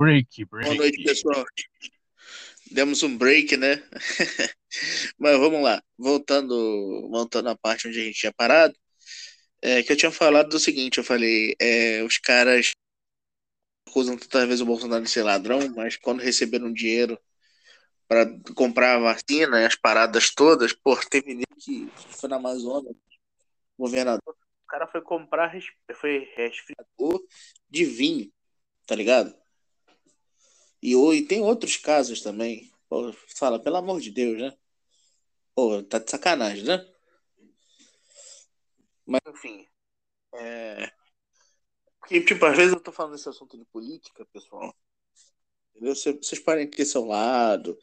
Break, break. Boa noite, pessoal. Demos um break, né? Mas vamos lá. Voltando, voltando à parte onde a gente tinha parado. É, que eu tinha falado do seguinte, eu falei, é, os caras acusam tantas vezes o Bolsonaro de ser ladrão, mas quando receberam dinheiro para comprar a vacina e as paradas todas, pô, teve nego que foi na Amazônia, governador, o cara foi comprar foi resfriador de vinho, tá ligado? E, e tem outros casos também. Pô, fala, pelo amor de Deus, né? Pô, tá de sacanagem, né? Mas, enfim. É... Porque, tipo, às vezes eu tô falando desse assunto de política, pessoal. Entendeu? Vocês podem ter seu lado,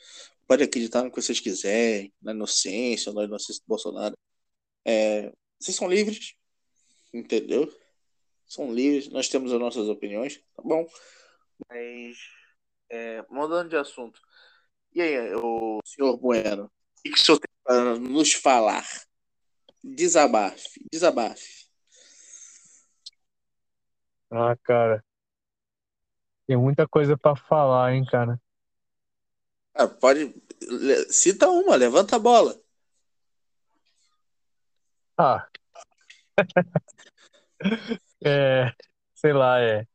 podem acreditar no que vocês quiserem, na inocência, na inocência do Bolsonaro. É... Vocês são livres, entendeu? São livres, nós temos as nossas opiniões, tá bom? Mas é, mudando de assunto. E aí, o senhor Bueno, o que, que o senhor tem para nos falar? Desabafe, desabafe. Ah, cara. Tem muita coisa para falar, hein, cara. Ah, pode. Cita uma, levanta a bola. Ah. é, sei lá, é.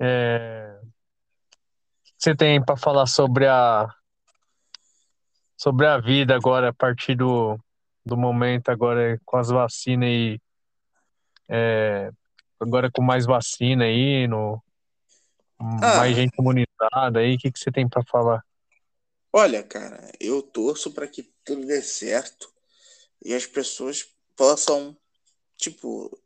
É, você tem para falar sobre a sobre a vida agora a partir do, do momento agora com as vacinas e é, agora com mais vacina aí no ah, mais gente imunizada aí o que que você tem para falar? Olha cara eu torço para que tudo dê certo e as pessoas possam tipo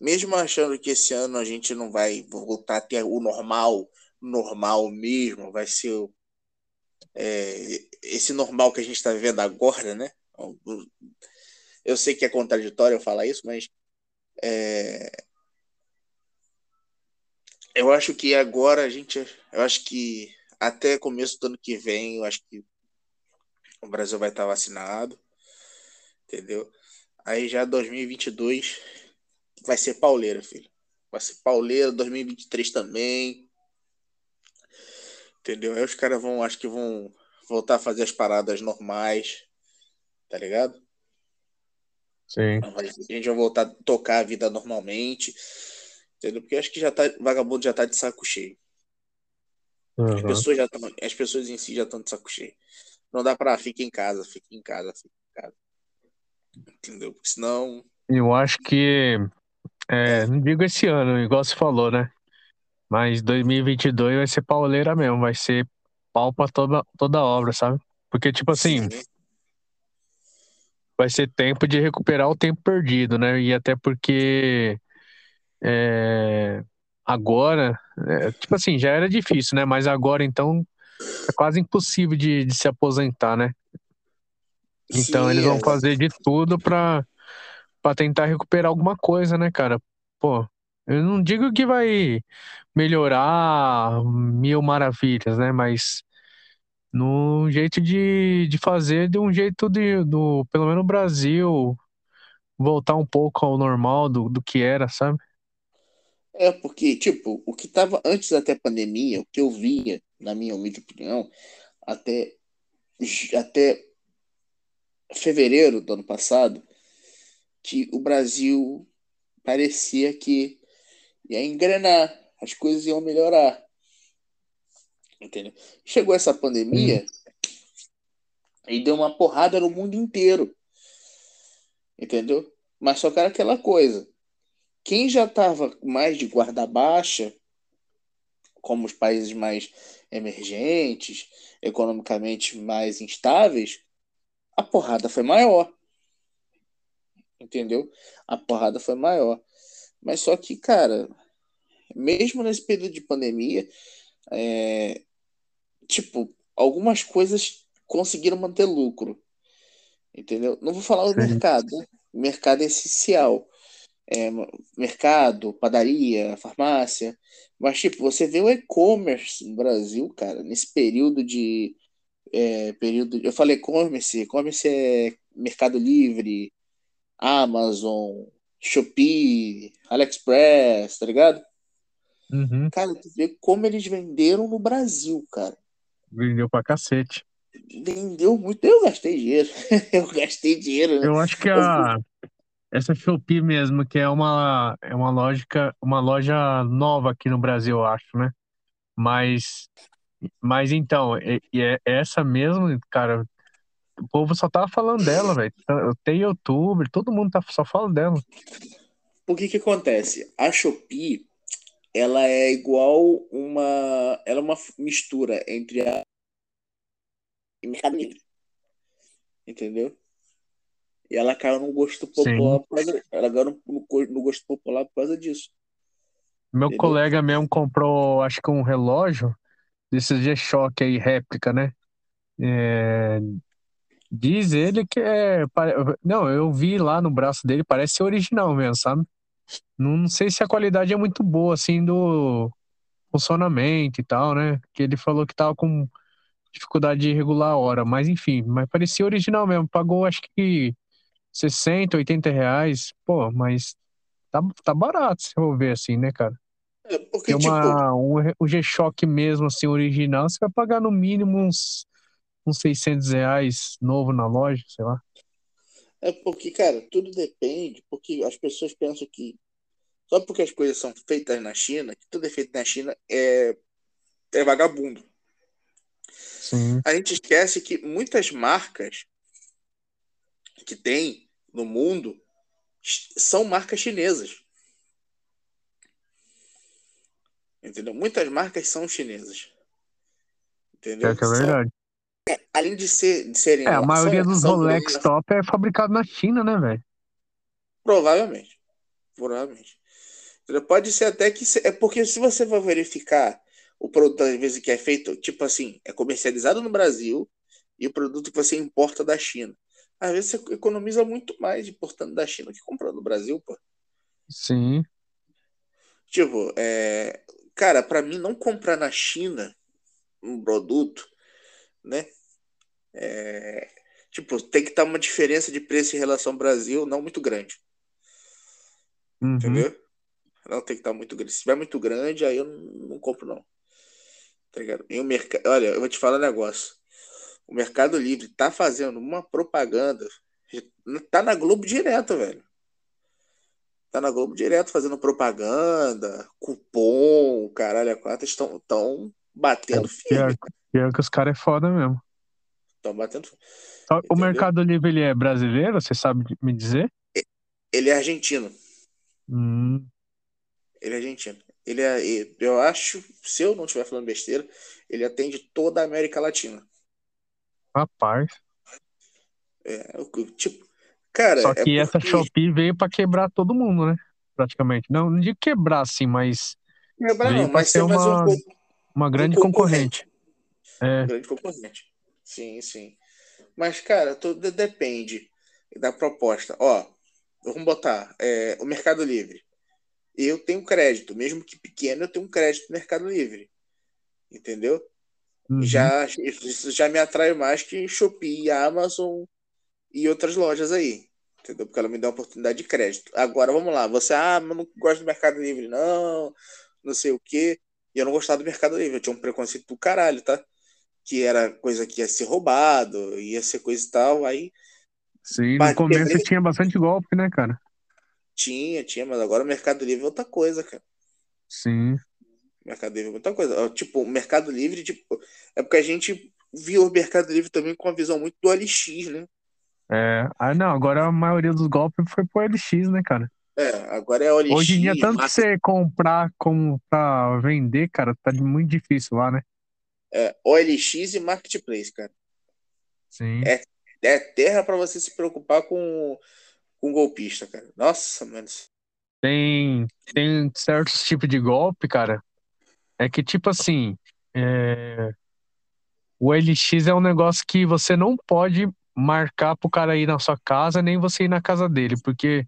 mesmo achando que esse ano a gente não vai voltar a ter o normal normal mesmo, vai ser é, esse normal que a gente está vivendo agora, né? Eu sei que é contraditório eu falar isso, mas é, eu acho que agora a gente, eu acho que até começo do ano que vem, eu acho que o Brasil vai estar vacinado, entendeu? Aí já 2022 vai ser pauleira, filho. Vai ser pauleira, 2023 também. Entendeu? Aí os caras vão, acho que vão voltar a fazer as paradas normais, tá ligado? Sim. A gente vai voltar a tocar a vida normalmente, entendeu? Porque acho que já tá, vagabundo já tá de saco cheio. Uhum. As pessoas já tão, as pessoas em si já estão de saco cheio. Não dá pra ficar em casa, fica em casa, fica em casa. Entendeu? Porque senão. Eu acho que. É, não digo esse ano, igual você falou, né? Mas 2022 vai ser pauleira mesmo, vai ser pau pra toda, toda obra, sabe? Porque, tipo assim, vai ser tempo de recuperar o tempo perdido, né? E até porque é, agora, é, tipo assim, já era difícil, né? Mas agora, então, é quase impossível de, de se aposentar, né? Então, Sim, eles vão é. fazer de tudo pra, pra tentar recuperar alguma coisa, né, cara? Pô, eu não digo que vai melhorar mil maravilhas, né? Mas no jeito de, de fazer, de um jeito de, do, pelo menos no Brasil, voltar um pouco ao normal do, do que era, sabe? É, porque, tipo, o que tava antes até pandemia, o que eu via, na minha humilde opinião, até, até fevereiro do ano passado, que o Brasil parecia que ia engrenar, as coisas iam melhorar. Entendeu? Chegou essa pandemia e deu uma porrada no mundo inteiro. Entendeu? Mas só que era aquela coisa. Quem já estava mais de guarda baixa, como os países mais emergentes, economicamente mais instáveis, a porrada foi maior. Entendeu? A porrada foi maior. Mas só que, cara, mesmo nesse período de pandemia, é, tipo, algumas coisas conseguiram manter lucro. Entendeu? Não vou falar do mercado. Né? O mercado é essencial. É, mercado, padaria, farmácia. Mas, tipo, você vê o e-commerce no Brasil, cara, nesse período de. É, período, eu falei e-commerce, e-commerce é Mercado Livre, Amazon, Shopee, AliExpress, tá ligado? Uhum. Cara, tu vê como eles venderam no Brasil, cara. Vendeu pra cacete. Vendeu muito. Eu gastei dinheiro. eu gastei dinheiro. né? Eu acho que a essa Shopee mesmo, que é uma é uma lógica, uma loja nova aqui no Brasil, eu acho, né? Mas mas então, e, e é essa mesmo, cara, o povo só tava falando dela, velho. Tem youtuber, todo mundo tá, só fala dela. O que que acontece? A Shopee, ela é igual uma... Ela é uma mistura entre a... e Mercado Livre. Entendeu? E ela caiu no gosto popular por causa... Ela caiu no gosto popular por causa disso. Meu Entendeu? colega mesmo comprou, acho que um relógio desses G-Shock aí, réplica, né? É, Diz ele que é. pare- Não, eu vi lá no braço dele, parece ser original mesmo, sabe? Não, sei se a qualidade é muito boa, assim, do funcionamento e tal, né? Que ele falou que tava com dificuldade de regular a hora, mas enfim, mas parecia original mesmo. Pagou acho que 60, 80 reais. Pô, mas tá, tá barato se eu ver assim, né, cara? É, porque, Porque tipo, uma, um, o G-Shock mesmo, assim, original, você vai pagar no mínimo uns, uns 600 reais novo na loja, sei lá. é porque, cara, tudo depende, porque as pessoas pensam que só porque as coisas são feitas na China, que tudo é feito na China é, é vagabundo. Sim, A gente esquece que muitas marcas que tem no mundo são marcas chinesas. Entendeu? Muitas marcas são chinesas. Entendeu? pior que é São- verdade. além de, ser, de serem. É, a maioria dos Rolex grandes, top é fabricado na China, né, velho? Provavelmente. Provavelmente. Pode ser até que. É porque se você for verificar o produto, às vezes, que é feito, tipo assim, é comercializado no Brasil e o produto que você importa da China. Às vezes você economiza muito mais importando da China que comprando no Brasil, pô. Sim, Tipo, é, cara, para mim não comprar na China um produto, né? É, tipo, tem que estar uma diferença de preço em relação ao Brasil não muito grande, uhum. entendeu? Não tem que estar muito grande. Se tiver muito grande, aí eu não, não compro, não. Tá ligado? E o mercado, olha, eu vou te falar um negócio. O Mercado Livre tá fazendo uma propaganda, tá na Globo direto, velho. Tá na Globo direto fazendo propaganda, cupom, caralho, a quatro estão tão batendo firme. Pior, pior que os caras é foda mesmo. Estão batendo. O Entendeu? Mercado Livre, ele é brasileiro, você sabe me dizer? Ele é argentino. Hum, Ele é argentino. Ele é, eu acho, se eu não estiver falando besteira, ele atende toda a América Latina. rapaz. É, tipo, cara, Só é que essa porque Shopee veio pra quebrar todo mundo, né? Praticamente. Não, não digo quebrar, assim, mas quebrar não, mas ser mais um, uma, uma um grande concorrente. É, grande concorrente. Sim, sim. Mas, cara, tudo depende da proposta. Ó, vamos botar é, o Mercado Livre. Eu tenho crédito, mesmo que pequeno, eu tenho um crédito no Mercado Livre. Entendeu? uhum. Já, isso já me atrai mais que Shopee, Amazon e outras lojas aí. Entendeu? Porque ela me dá oportunidade de crédito. Agora, vamos lá. Você, ah, mas não gosto do Mercado Livre, não. Não sei o quê. E eu não gostava do Mercado Livre. Eu tinha um preconceito do caralho, tá? Que era coisa que ia ser roubado, ia ser coisa e tal. Aí Sim, no começo quebrei- tinha bastante golpe, né, cara? tinha, tinha, mas agora o Mercado Livre é outra coisa, cara. Sim. Mercado Livre é outra coisa. Tipo, o Mercado Livre, tipo, é porque a gente viu o Mercado Livre também com uma visão muito do OLX, né? É, ah, não, agora a maioria dos golpes foi pro LX, né, cara? É, agora é OLX. Hoje em dia, tanto que marca- você comprar como pra vender, cara, tá muito difícil lá, né? É, OLX e Marketplace, cara. Sim. É terra pra você se preocupar com, com golpista, cara. Nossa, mano. Tem, tem certos tipos de golpe, cara. É que, tipo assim, é, o LX é um negócio que você não pode marcar pro cara ir na sua casa, nem você ir na casa dele, porque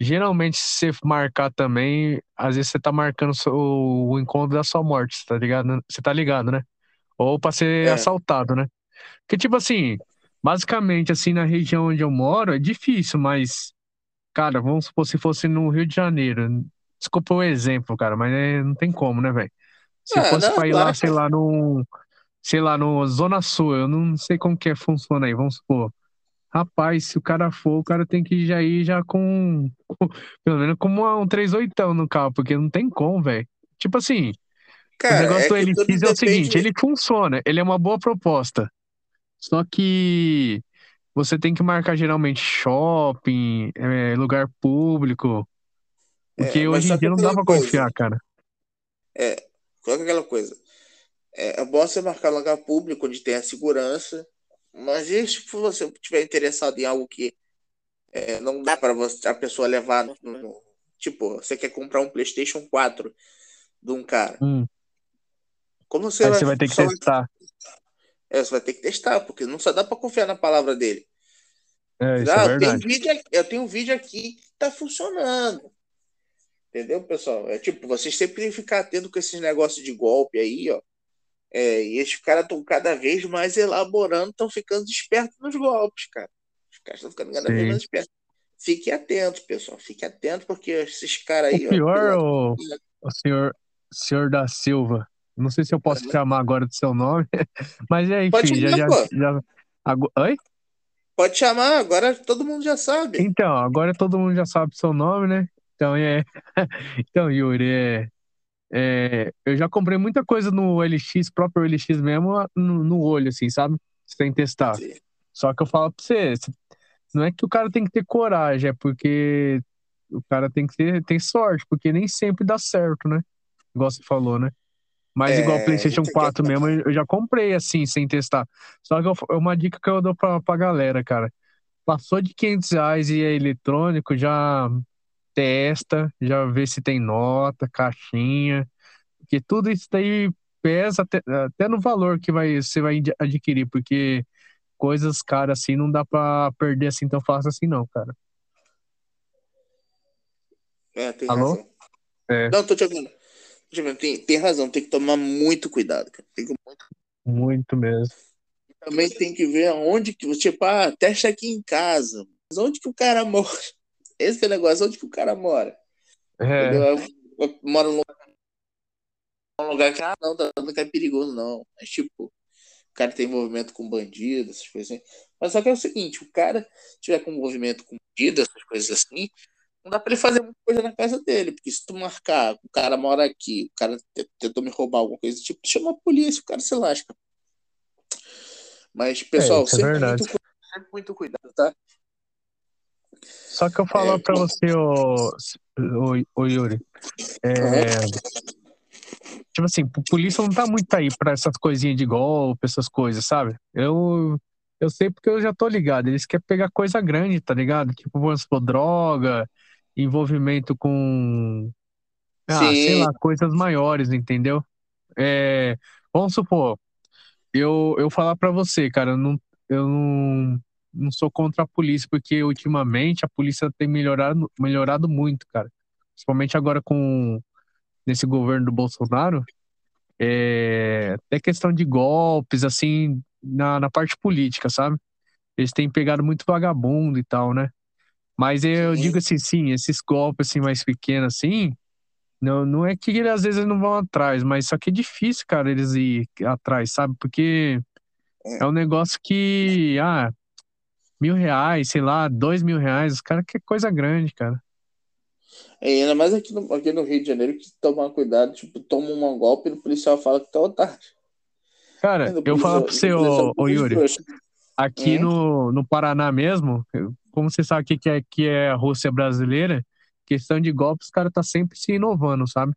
geralmente, se você marcar também, às vezes você tá marcando o encontro da sua morte, tá ligado? Você tá ligado, né? Ou pra ser É. assaltado, né? Porque, tipo assim, basicamente, assim, na região onde eu moro, é difícil, mas, cara, vamos supor se fosse no Rio de Janeiro. Desculpa o exemplo, cara, mas é, não tem como, né, velho? Se Ah, fosse não, pra ir lá, sei lá, no. Sei lá, no Zona Sul, eu não sei como que é, funciona aí, vamos supor. Rapaz, se o cara for, o cara tem que já ir já com. com- pelo menos com uma- um 38 no carro, porque não tem como, velho. Tipo assim, o Cara, negócio é do LX é o seguinte, ele funciona, ele é uma boa proposta. Só que você tem que marcar geralmente shopping, é, lugar público, porque É, hoje em dia não dá pra coisa. confiar, cara. É, coloca aquela coisa. É, é bom você marcar lugar público onde tenha segurança, mas e se você estiver interessado em algo que é, não dá para a pessoa levar no, no- Tipo, você quer comprar um PlayStation 4 de um cara. Hum, Como você aí vai, você vai ter que vai- testar. é, você vai ter que testar, porque não só dá para confiar na palavra dele. É, isso é Ah, eu tenho, verdade. vídeo, eu tenho um vídeo aqui que tá funcionando. Entendeu, pessoal? É tipo, vocês sempre têm que ficar atento com esses negócios de golpe aí, ó. É, e esses caras estão cada vez mais elaborando, estão ficando espertos nos golpes, cara. Os caras estão ficando cada vez Sim. mais espertos. Fique atento, pessoal. Fique atento, porque esses caras aí. O pior, ó, o, o senhor, senhor da Silva, não sei se eu posso Aham. chamar agora do seu nome, mas é, Pode enfim, já, chamar, já, já, ago- Oi? Pode chamar, agora todo mundo já sabe. Então, agora todo mundo já sabe o seu nome, né? Então, é. Então, Yuri, é, é, eu já comprei muita coisa no LX, próprio LX mesmo, no, no olho, assim, sabe? Sem testar. Sim. Só que eu falo pra você, não é que o cara tem que ter coragem, é porque o cara tem que ter tem sorte, porque nem sempre dá certo, né? Igual você falou, né? Mas É, igual o PlayStation isso aqui é 4 mesmo, eu já comprei assim, sem testar. Só que é uma dica que eu dou pra, pra galera, cara. Passou de 500 reais e é eletrônico, já testa, já vê se tem nota, caixinha, porque tudo isso daí pesa até, até no valor que vai, você vai ad- adquirir, porque coisas caras assim não dá pra perder assim tão fácil assim não, cara. É, tem Alô? É. Não, tô te ouvindo. Tem, tem razão, tem que tomar muito cuidado, cara. Tem que Muito mesmo. também tem que ver aonde que tipo, ah, testa aqui em casa. Mas onde que o cara mora? Esse é o negócio, onde que o cara mora? É? Eu, eu moro num lugar, num lugar que, ah, não, tá que é perigoso, não. Mas, tipo, o cara tem envolvimento com bandido, essas coisas assim. Mas só que é o seguinte, o cara tiver com envolvimento com bandido, essas coisas assim, não dá pra ele fazer muita coisa na casa dele, porque se tu marcar, o cara mora aqui, o cara te- tentou me roubar alguma coisa, tipo, chama a polícia, o cara se lasca. Mas, pessoal, isso é sempre, verdade. muito, sempre muito cuidado, tá? Só que eu falo É, pra você, ô, ô, ô Yuri, é, tipo assim, a polícia não tá muito aí pra essas coisinhas de golpe, essas coisas, sabe? Eu, eu sei porque eu já tô ligado. Eles querem pegar coisa grande, tá ligado? Tipo, vamos supor, droga, envolvimento com, ah, sei lá, coisas maiores, entendeu? É, vamos supor, eu, eu falar pra você, cara, eu não, eu não, não sou contra a polícia, porque ultimamente a polícia tem melhorado, melhorado muito, cara. Principalmente agora com nesse governo do Bolsonaro, é, até questão de golpes, assim, na, na parte política, sabe? Eles têm pegado muito vagabundo e tal, né? Mas eu Sim. digo assim, sim, esses golpes assim mais pequenos assim, não, não é que eles, às vezes não vão atrás, mas só que é difícil, cara, eles ir atrás, sabe? Porque É. é um negócio que, ah, mil reais, sei lá, dois mil reais, os caras querem coisa grande, cara. É, ainda mais aqui no, aqui no Rio de Janeiro, que tomar cuidado, tipo, toma um golpe e o policial fala que tá otário. Cara, eu falo pra policial- você, ô, ô de Yuri. Aqui Hum? no, no Paraná mesmo, como você sabe o que que é, que é a Rússia brasileira, questão de golpes, os caras tá sempre se inovando, sabe?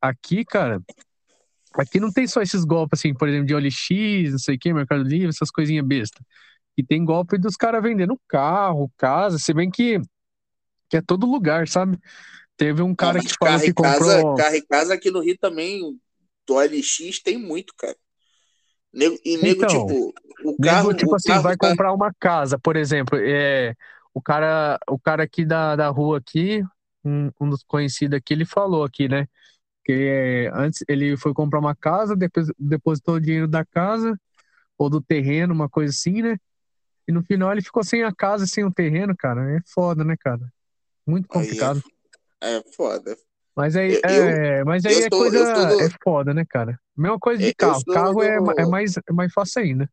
Aqui, cara, aqui não tem só esses golpes, assim, por exemplo, de OLX, não sei o que, Mercado Livre, essas coisinhas besta. E tem golpe dos caras vendendo carro, casa, se bem que, que é todo lugar, sabe? Teve um cara Ah, que falou carro que e casa, comprou. carro e casa aqui no Rio também, do OLX tem muito, cara. Nego- e nego, Então, tipo, o Nego, carro. tipo o assim, carro vai tá- comprar uma casa, por exemplo, é, o cara, o cara aqui da, da rua aqui, um, um dos conhecidos aqui, ele falou aqui, né? Que é, antes ele foi comprar uma casa, depois depositou o dinheiro da casa ou do terreno, uma coisa assim, né? E no final ele ficou sem a casa sem o terreno, cara. É foda, né, cara? Muito Aí é complicado. É foda. Mas aí, Eu, é, mas aí é coisa, é do, foda, né, cara? Mesma coisa de é, eu carro. Carro é, ma- é do, mais, é mais fácil ainda.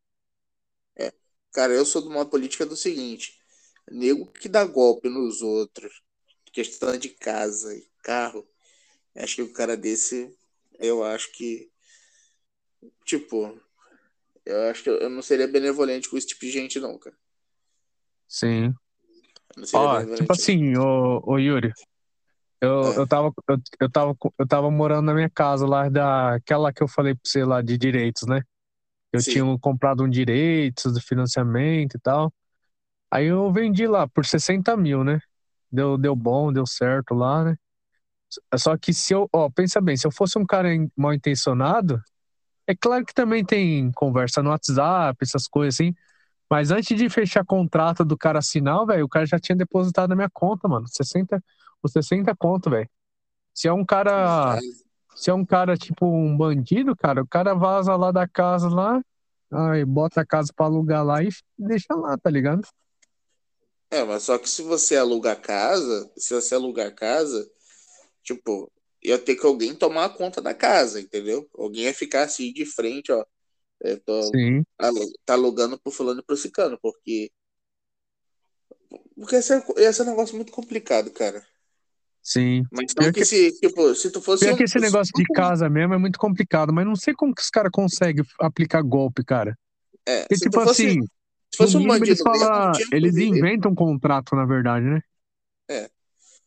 é, cara, eu sou de uma política do seguinte, nego que dá golpe nos outros, questão de casa e carro, acho que o cara desse, eu acho que, tipo, eu acho que eu não seria benevolente com esse tipo de gente, não, cara. Sim. Eu não seria Ó, tipo assim, ô, ô Yuri, eu, Ah, eu tava, eu, eu tava, eu tava morando na minha casa lá daquela que eu falei pra você lá de direitos, né? Eu tinha sim, um- comprado um direitos de financiamento e tal. Aí eu vendi lá por 60 mil, né? Deu, deu bom, deu certo lá, né? Só que se eu, ó, pensa bem, se eu fosse um cara mal intencionado, é claro que também tem conversa no WhatsApp, essas coisas assim. Mas antes de fechar contrato do cara assinar, velho, o cara já tinha depositado na minha conta, mano. 60, os 60 conto, velho. Se é um cara, se é um cara tipo um bandido, cara, o cara vaza lá da casa lá, aí bota a casa pra alugar lá e deixa lá, tá ligado? é, mas só que se você alugar casa, se você alugar casa, tipo, ia ter que alguém tomar conta da casa, entendeu? Alguém ia ficar assim de frente, ó, eu tô, Sim, tá alugando pro fulano e pro cicano, porque, porque esse é, esse é um negócio muito complicado, cara. Sim. Mas não que, que se, tipo, se tu fosse pior que um, esse negócio de casa mesmo é muito complicado, mas não sei como que os caras conseguem aplicar golpe, cara. é, Porque, se tipo fosse, assim, se fosse um eles bandido eles como viver. inventam um contrato, na verdade, né? É,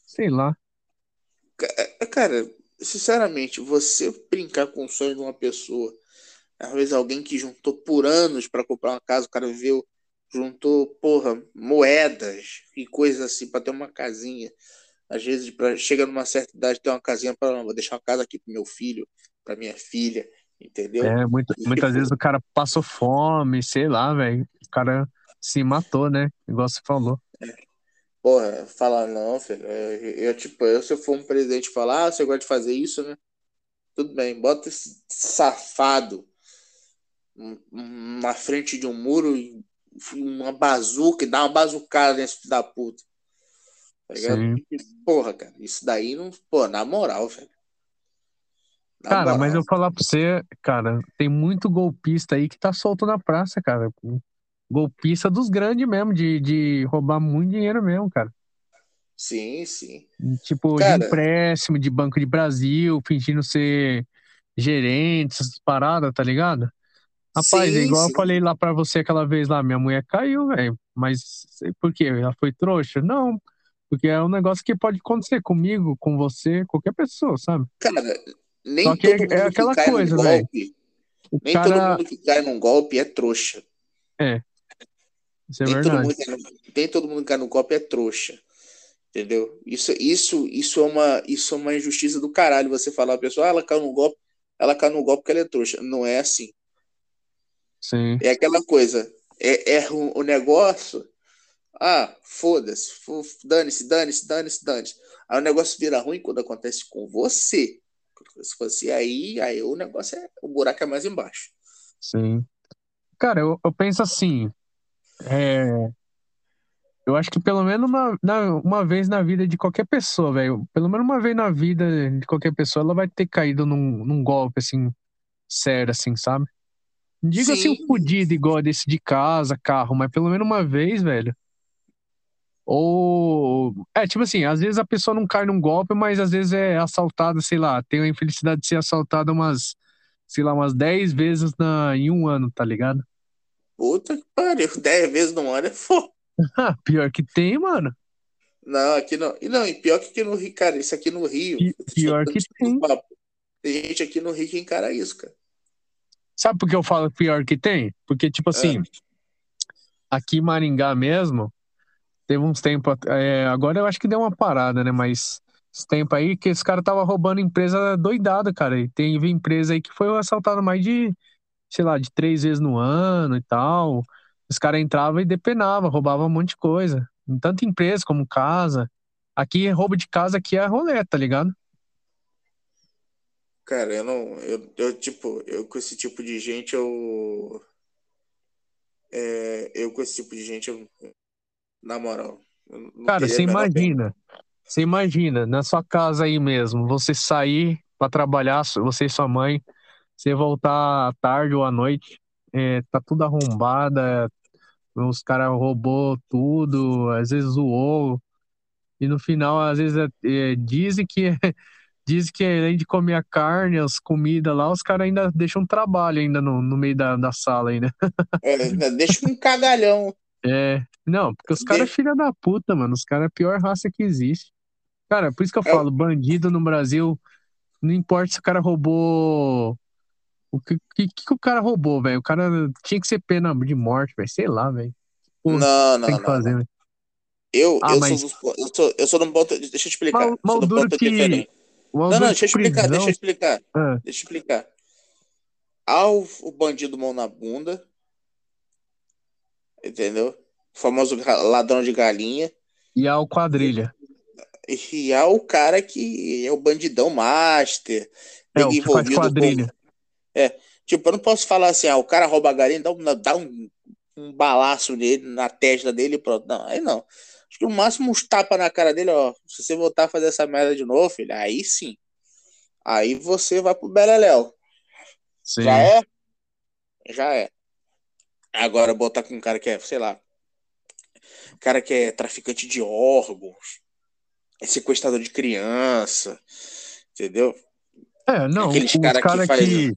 Sei lá. Ca- é, cara, sinceramente, você brincar com o sonho de uma pessoa, às vezes alguém que juntou por anos para comprar uma casa, o cara viveu, juntou, porra, moedas e coisas assim para ter uma casinha. Às vezes, pra, chega numa certa idade, ter uma casinha para vou deixar uma casa aqui pro meu filho, para minha filha, entendeu? É, muito, muitas vezes tipo, o cara passou fome, sei lá, velho. O cara se matou, né? Igual você falou. porra, falar, não, filho, eu, eu, tipo, eu se eu for um presidente falar, ah, você gosta de fazer isso, né? Tudo bem, bota esse safado na frente de um muro e uma bazuca e dá uma bazucada nesse filho da puta. Tá ligado? Sim. Porra, cara, isso daí não. Pô, na moral, velho. Na Cara, mas eu falar pra você, cara, tem muito golpista aí que tá solto na praça, cara. Golpista dos grandes mesmo, de, de roubar muito dinheiro mesmo, cara. Sim, sim. Tipo, de Cara, empréstimo, de Banco de Brasil, fingindo ser gerente, essas paradas, tá ligado? Rapaz, é sim, igual eu sim. falei lá pra você aquela vez lá, minha mulher caiu, velho. Mas por quê? Ela foi trouxa? Não, porque é um negócio que pode acontecer comigo, com você, qualquer pessoa, sabe? Cara, nem Só que é, todo é mundo que aquela cai num coisa, velho. golpe. O Nem todo cara. mundo que cai num golpe é trouxa. É, isso é Nem todo verdade. mundo que cai num, nem todo mundo que cai num golpe é trouxa. Entendeu? Isso, isso, isso, é uma, isso é uma injustiça do caralho. Você falar a pessoa, ah, ela caiu no golpe, ela caiu no golpe porque ela é trouxa. Não é assim. Sim, É aquela coisa. É, é o, o negócio. Ah, foda-se. fo- Dane-se, dane-se, dane-se, dane-se. Aí o negócio vira ruim quando acontece com você. Se fosse aí, aí o negócio é. O buraco é mais embaixo. sim. Cara, eu, eu penso assim. É, eu acho que pelo menos uma, uma vez na vida de qualquer pessoa, velho. Pelo menos uma vez na vida de qualquer pessoa, ela vai ter caído num, num golpe, assim, sério, assim, sabe? Não digo assim, um Sim, fudido igual desse de casa, carro, mas pelo menos uma vez, velho. Ou. É, tipo assim, às vezes a pessoa não cai num golpe, mas às vezes é assaltada, sei lá, tem a infelicidade de ser assaltada umas, sei lá, umas 10 vezes na, em um ano, tá ligado? puta que pariu. Dez vezes no ano é foda. Ah, pior que tem, mano. Não, aqui não. E não, e pior que aqui no Rio, cara, isso aqui no Rio. Pior que isso tem. papo. Tem gente aqui no Rio que encara isso, cara. Sabe por que eu falo pior que tem? Porque, tipo assim, aqui em Maringá mesmo, teve uns tempos. é, agora eu acho que deu uma parada, né? Mas tempo aí que esse cara tava roubando empresa doidada, cara. E teve empresa aí que foi assaltada mais de, sei lá, de três vezes no ano e tal. Os caras entravam e depenavam, roubavam um monte de coisa. Em tanto empresa como casa. Aqui, roubo de casa aqui é rolê, tá ligado? Cara, eu não. Eu, eu, tipo, eu com esse tipo de gente, eu. é, eu com esse tipo de gente, eu, na moral, Cara, você imagina. você imagina, na sua casa aí mesmo, você sair para trabalhar, você e sua mãe, você voltar à tarde ou à noite, é, tá tudo arrombada, os caras roubou tudo, às vezes zoou, e no final, às vezes, é, é, dizem que dizem que além de comer a carne, as comidas lá, os caras ainda deixam um trabalho ainda no, no meio da, da sala aí, né? É, deixa um cagalhão. É, não, porque os caras é filha da puta, mano. Os caras é a pior raça que existe. Cara, por isso que eu é. falo, bandido no Brasil, não importa se o cara roubou. O que, que, que o cara roubou, velho? O cara tinha que ser pena de morte, velho. Sei lá, velho. Não, não, tem que não, fazer, não. Eu, ah, eu, mas... sou, eu, sou, eu sou ponto. Deixa eu explicar. Mal, mal duro que... Diferente. Não, não, deixa eu explicar, deixa eu explicar. Ah. Deixa eu explicar. Ao o bandido mão na bunda, entendeu? O famoso ladrão de galinha. E ao quadrilha. E ao cara que é o bandidão master. É, o que faz quadrilha. Com... É, tipo, eu não posso falar assim, ah, o cara rouba a galinha, dá um, dá um, um balaço nele, na testa dele e pronto. Não, aí não. Acho que o máximo uns tapas na cara dele, ó. Se você voltar a fazer essa merda de novo, filho, aí sim. Aí você vai pro Beleléu. Sim. Já é? Já é. Agora botar com um cara que é, sei lá, cara que é traficante de órgãos, é sequestrador de criança, entendeu? É, não, Aqueles cara que, faz... que,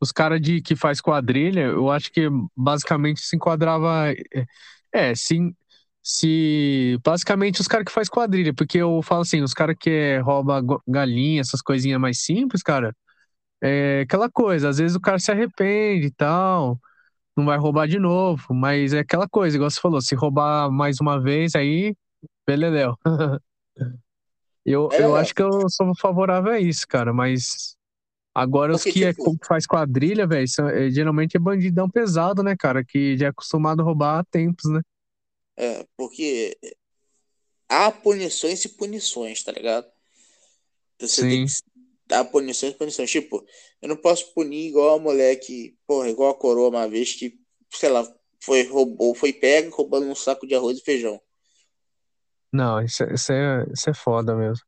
os caras de que faz quadrilha, eu acho que basicamente se enquadrava é, é sim, se basicamente os caras que faz quadrilha, porque eu falo assim, os caras que é, rouba galinha, essas coisinhas mais simples, cara, é aquela coisa, às vezes o cara se arrepende e tal, não vai roubar de novo, mas é aquela coisa, igual você falou, se roubar mais uma vez, aí, beleléu. eu, é. eu acho que eu sou favorável a isso, cara, mas agora Porque, os que é tipo... é, faz quadrilha, velho, é, geralmente é bandidão pesado, né, cara, que já é acostumado a roubar há tempos, né? É, porque há punições e punições, tá ligado? Você Sim. tem que dar punições punições. Tipo, eu não posso punir igual a mulher que, porra, igual a coroa uma vez que, sei lá, foi roubou, foi pega roubando um saco de arroz e feijão. Não, isso, é, isso, é, isso é foda mesmo.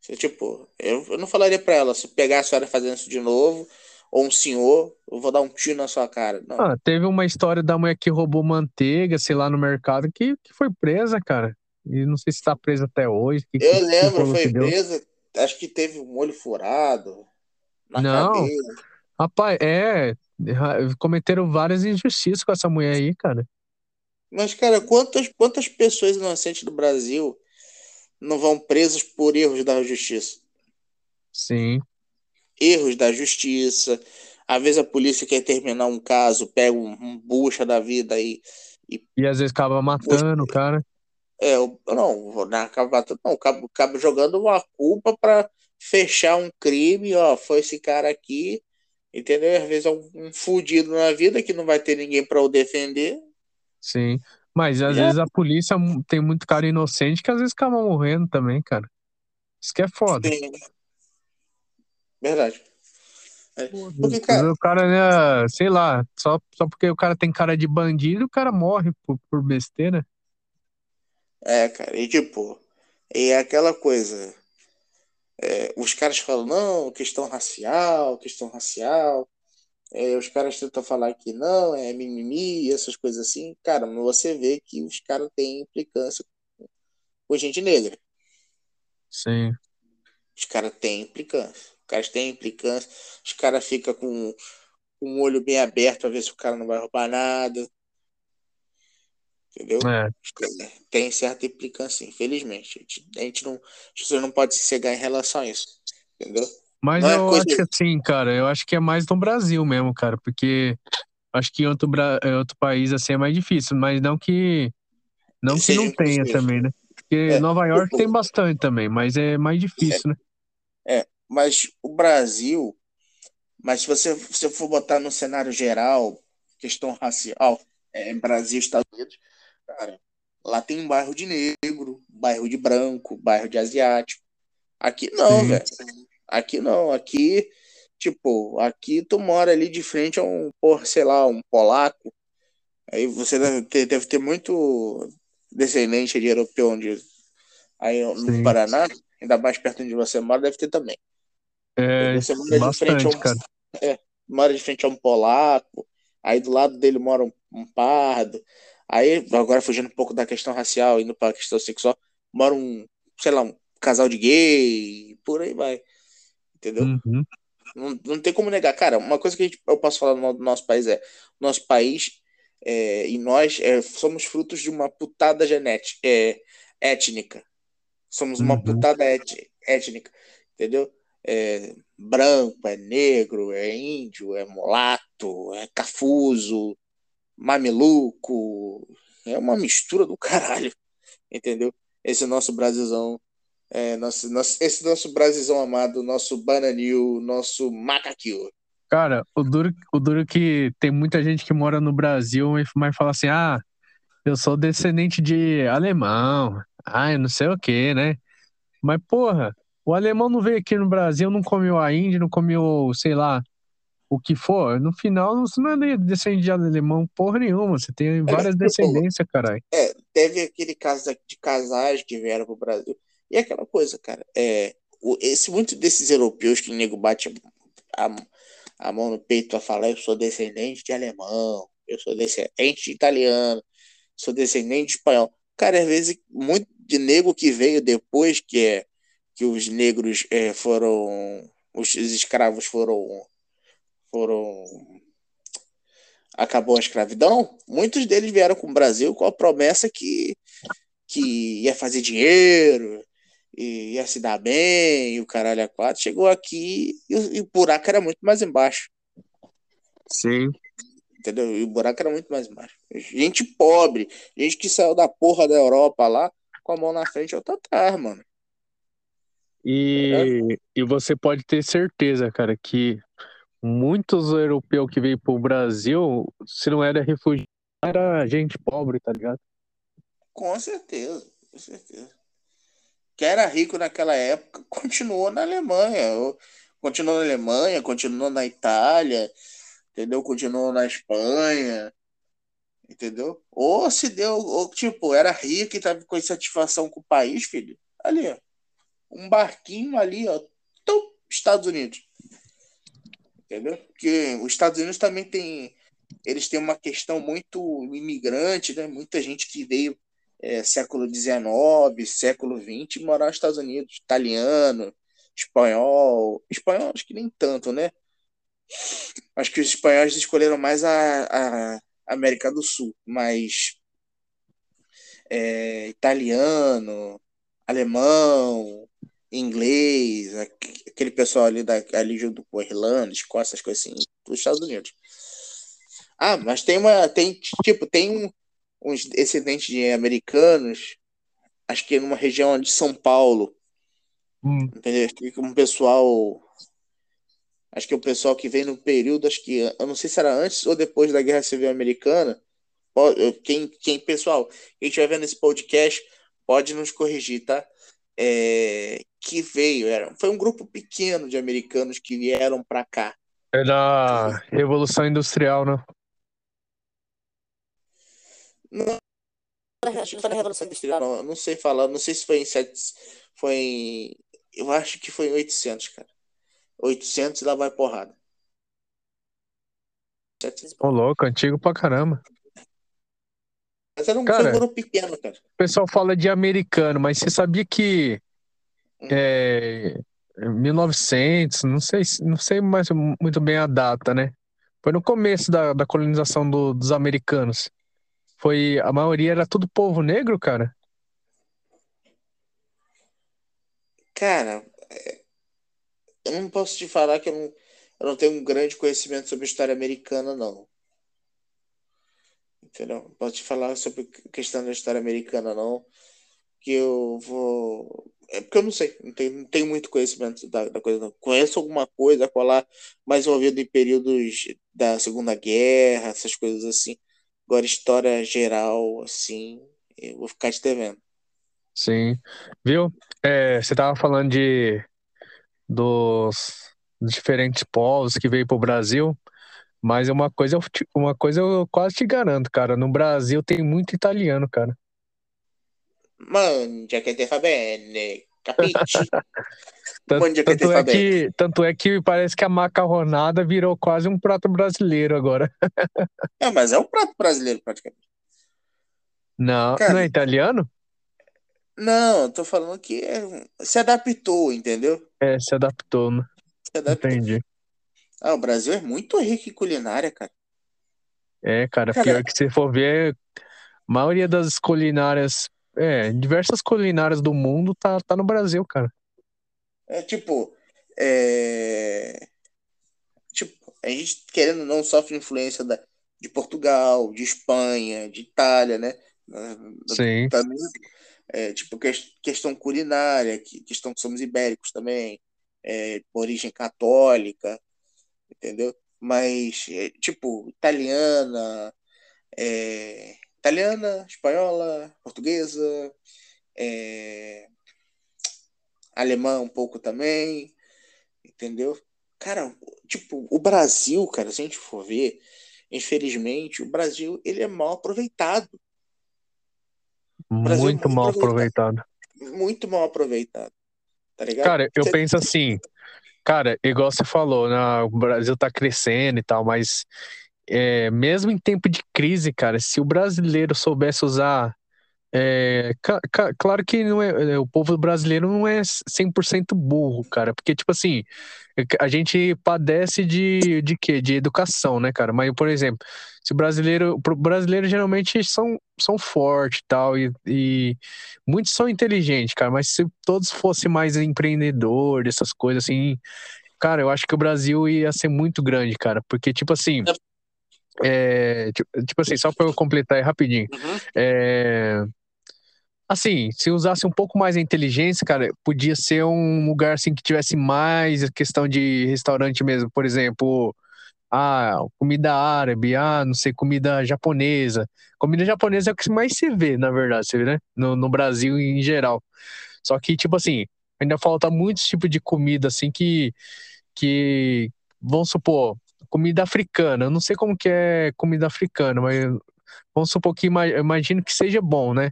Isso, tipo, eu, eu não falaria pra ela, se pegar a senhora fazendo isso de novo, ou um senhor, eu vou dar um tiro na sua cara. Não. Ah, teve uma história da mulher que roubou manteiga, sei lá, no mercado, que, que foi presa, cara. E não sei se tá presa até hoje. Que, eu que, lembro, que foi presa, acho que teve um olho furado na não. Rapaz, é. Cometeram várias injustiças com essa mulher aí, cara. Mas, cara, quantas, quantas pessoas inocentes do Brasil não vão presas por erros da justiça? Sim. Erros da justiça. Às vezes a polícia quer terminar um caso, pega um, um bucha da vida aí. E, e às vezes acaba matando o cara. É, não, não acaba, não, acaba, acaba jogando uma culpa para fechar um crime, ó, foi esse cara aqui, entendeu? Às vezes é um, um fudido na vida que não vai ter ninguém para o defender. Sim, mas às é. vezes a polícia tem muito cara inocente que às vezes acaba morrendo também, cara. Isso que é foda. Sim. Verdade. É. Porque, cara... O cara, né, sei lá, só, só porque o cara tem cara de bandido, o cara morre por, por besteira. É, cara, e tipo, é aquela coisa. É, os caras falam, não, questão racial, questão racial. É, os caras tentam falar que não, é mimimi, essas coisas assim. Cara, você vê que os caras têm implicância com gente negra. Sim. Os caras têm implicância. Os caras têm implicância. Os caras ficam com, com o olho bem aberto pra ver se o cara não vai roubar nada. Entendeu? É. Tem certa implicância, infelizmente. A gente, a gente não, você não pode se cegar em relação a isso. Entendeu? Mas não é eu é acho que assim, cara, eu acho que é mais no Brasil mesmo, cara, porque acho que em outro, em outro país assim é mais difícil, mas não que não que não tenha também, né? Porque é, Nova York tem bastante também, mas é mais difícil, é, né? É, mas o Brasil, mas se você, se você for botar no cenário geral, questão racial, é, Brasil, Estados Unidos, cara, lá tem um bairro de negro, bairro de branco, bairro de asiático. Aqui não, velho. Aqui não, aqui, tipo, aqui tu mora ali de frente a um, por, sei lá, um polaco. Aí você deve ter, deve ter muito descendente de europeu onde Aí no Sim. Paraná, ainda mais perto onde você mora, deve ter também. É, Você mora de frente a bastante, um, cara. mora de frente a um polaco, aí do lado dele mora um, um pardo. Aí, agora fugindo um pouco da questão racial, indo para a questão sexual, mora um, sei lá, um casal de gay, por aí vai. Entendeu? Uhum. Não, não tem como negar. Cara, uma coisa que a gente- eu posso falar do no- do nosso país é: nosso país é, e nós é, somos frutos de uma putada genética, é, étnica. Somos uma Uhum. putada et- étnica, entendeu? É branco, é negro, é índio, é mulato, é cafuso, mameluco. É uma mistura do caralho, entendeu? Esse nosso Brasilzão, é, nosso, nosso, esse nosso Brasilzão amado, nosso bananil, nosso macaquio. Cara, o duro, o duro que tem muita gente que mora no Brasil, mas- fala assim: ah, eu sou descendente de alemão, ai, não sei o quê, né? Mas, porra, o alemão não veio aqui no Brasil, não comeu a Índia, não comeu, sei lá, o que for. No final, você não é descendente de alemão, porra nenhuma. Você tem várias tipo, descendências, caralho. É, teve aquele caso de casais que vieram pro Brasil. E aquela coisa, cara, é, o- esse, muitos desses europeus que o nego bate a, a mão no peito pra falar, eu sou descendente de alemão, eu sou descendente de italiano, sou descendente de espanhol. Cara, às vezes, muito de nego que veio depois que, é, que os negros é, foram, os escravos foram, foram acabou a escravidão, muitos deles vieram com o Brasil com a promessa que, que ia fazer dinheiro, e ia se dar bem, e o caralho a quatro. Chegou aqui e, o- e o buraco era muito mais embaixo, Sim. entendeu? E o buraco era muito mais embaixo. Gente pobre, gente que saiu da porra da Europa lá com a mão na frente e outra atrás, mano. E, e você pode ter certeza, cara, que muitos europeus que veio pro Brasil, se não era refugiado, era gente pobre, tá ligado? Com certeza, com certeza. Quem era rico naquela época continuou na Alemanha, ou- continuou na Alemanha, continuou na Itália, entendeu? Continuou na Espanha, entendeu? Ou se deu, ou tipo, era rico e tava com insatisfação com o país, filho. Ali, ó. Um barquinho ali, ó. Tum, Estados Unidos. Entendeu? Porque os Estados Unidos também tem. Eles têm uma questão muito imigrante, né? Muita gente que veio é, século XIX, século XX morar nos Estados Unidos. Italiano, espanhol. Espanhol, acho que nem tanto, né? Acho que os espanhóis escolheram mais a, a América do Sul, mas é, italiano, alemão, inglês, aqu- aquele pessoal ali, da, ali junto com a Irlanda, Escócia, essas coisas assim, dos Estados Unidos. Ah, mas tem uma, tem, tipo, tem um- uns descendentes de americanos, acho que numa região de São Paulo, Hum, entendeu? Um pessoal, acho que o pessoal que veio no período, acho que, eu não sei se era antes ou depois da Guerra Civil Americana, quem, quem, pessoal, quem estiver vendo esse podcast, pode nos corrigir, tá? É, que veio, era, foi um grupo pequeno de americanos que vieram para cá. é da Revolução Industrial, né? Não, acho que não foi na Revolução Industrial, não, eu não sei falar, não sei se foi em sete, foi em, eu acho que foi em 800, cara. 800 e lá vai porrada. 700 Ô, louco, antigo pra caramba. Mas era um, Cara, um grupo pequeno, cara. O pessoal fala de americano, mas você sabia que é, 1900, não sei, se- não sei mais muito bem a data, né? Foi no começo da, da colonização do- dos americanos. Foi, a maioria era tudo povo negro, cara. Cara, é, eu não posso te falar que eu não, eu não tenho um grande conhecimento sobre história americana, não. Entendeu? Não posso te falar sobre questão da história americana, não. Que eu vou. É porque eu não sei, não tenho, não tenho muito conhecimento da, da coisa, não. Conheço alguma coisa, colar mais envolvido em períodos da Segunda Guerra, essas coisas assim. Agora, história geral, assim, eu vou ficar te devendo. Sim. Viu? É, você tava falando de dos diferentes povos que veio pro Brasil, mas uma coisa, uma coisa eu quase te garanto, cara. No Brasil tem muito italiano, cara. Mangia che te fa bene, capisci? Tanto, te tanto é bene. que, tanto é que parece que a macarronada virou quase um prato brasileiro agora. É, mas é um prato brasileiro praticamente. Não, Cara, não é italiano? não, tô falando que é- se adaptou, entendeu? É, se adaptou, né? Se adaptou. Entendi. Ah, o Brasil é muito rico em culinária, cara. É, cara, Cara, pior que se for ver, a maioria das culinárias, é, diversas culinárias do mundo tá, tá no Brasil, cara. é tipo, é... tipo, a gente querendo não sofre influência da, de Portugal, de Espanha, de Itália, né? Sim, Também, é, tipo, ques- questão culinária, que, questão que somos ibéricos também, é, origem católica, entendeu? Mas, é, tipo, italiana, é, italiana, espanhola, portuguesa, é, alemã um pouco também, entendeu? Cara, tipo, o Brasil, cara, se a gente for ver, infelizmente, o Brasil, ele é mal aproveitado. É muito muito mal aproveitado, aproveitado. muito mal aproveitado, tá ligado? Cara, eu Cê- penso assim, cara, igual você falou, né, o Brasil tá crescendo e tal, mas é, mesmo em tempo de crise, cara, se o brasileiro soubesse usar É, claro que não é, é, o povo brasileiro não é 100% burro, cara, porque, tipo assim, é a gente padece de, de quê? De educação, né, cara? Mas, por exemplo, se o brasileiro, pro brasileiro geralmente são, são fortes e tal, e, e muitos são inteligentes, cara, mas se todos fossem mais empreendedores, essas coisas assim, cara, eu acho que o Brasil ia ser muito grande, cara, porque, tipo assim, é, tipo, tipo assim, só pra eu completar aí rapidinho, Uhum. é. Assim, se usasse um pouco mais a inteligência, cara, podia ser um lugar assim que tivesse mais a questão de restaurante mesmo, por exemplo, ah, comida árabe, ah, não sei, comida japonesa. Comida japonesa é o que mais se vê, na verdade, você vê, né? No, no Brasil em geral. Só que, tipo assim, ainda falta muitos tipos de comida assim que, que, vamos supor, comida africana. Eu não sei como que é comida africana, mas vamos supor que imagino que seja bom, né?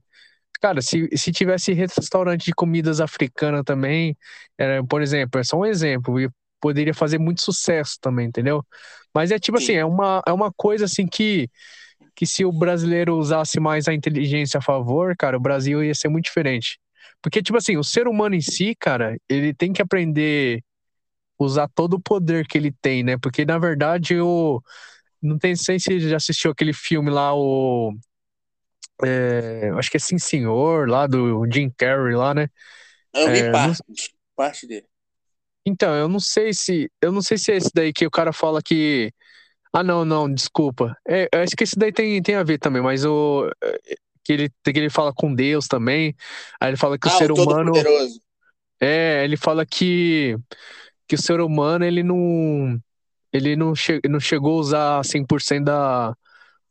Cara, se, se tivesse restaurante de comidas africanas também, era, por exemplo, é só um exemplo, e poderia fazer muito sucesso também, entendeu? Mas é tipo assim, Sim. é uma, é uma coisa assim que, que se o brasileiro usasse mais a inteligência a favor, cara, o Brasil ia ser muito diferente. Porque, tipo assim, o ser humano em si, cara, ele tem que aprender usar todo o poder que ele tem, né? Porque, na verdade, o. Não tem, sei se você já assistiu aquele filme lá, o. é, acho que é Sim Senhor, lá do Jim Carrey, lá, né? Eu vi É, não- parte, parte dele. Então, eu não sei se. Eu não sei se é esse daí que o cara fala que. Ah, não, não, desculpa. É, eu acho que esse daí tem, tem a ver também, mas o. Que ele, que ele fala com Deus também. Aí ele fala que o Ah, ser o humano. Todo-Poderoso. É, ele fala que, que o ser humano, ele não. Ele não, che, não chegou a usar 100% da,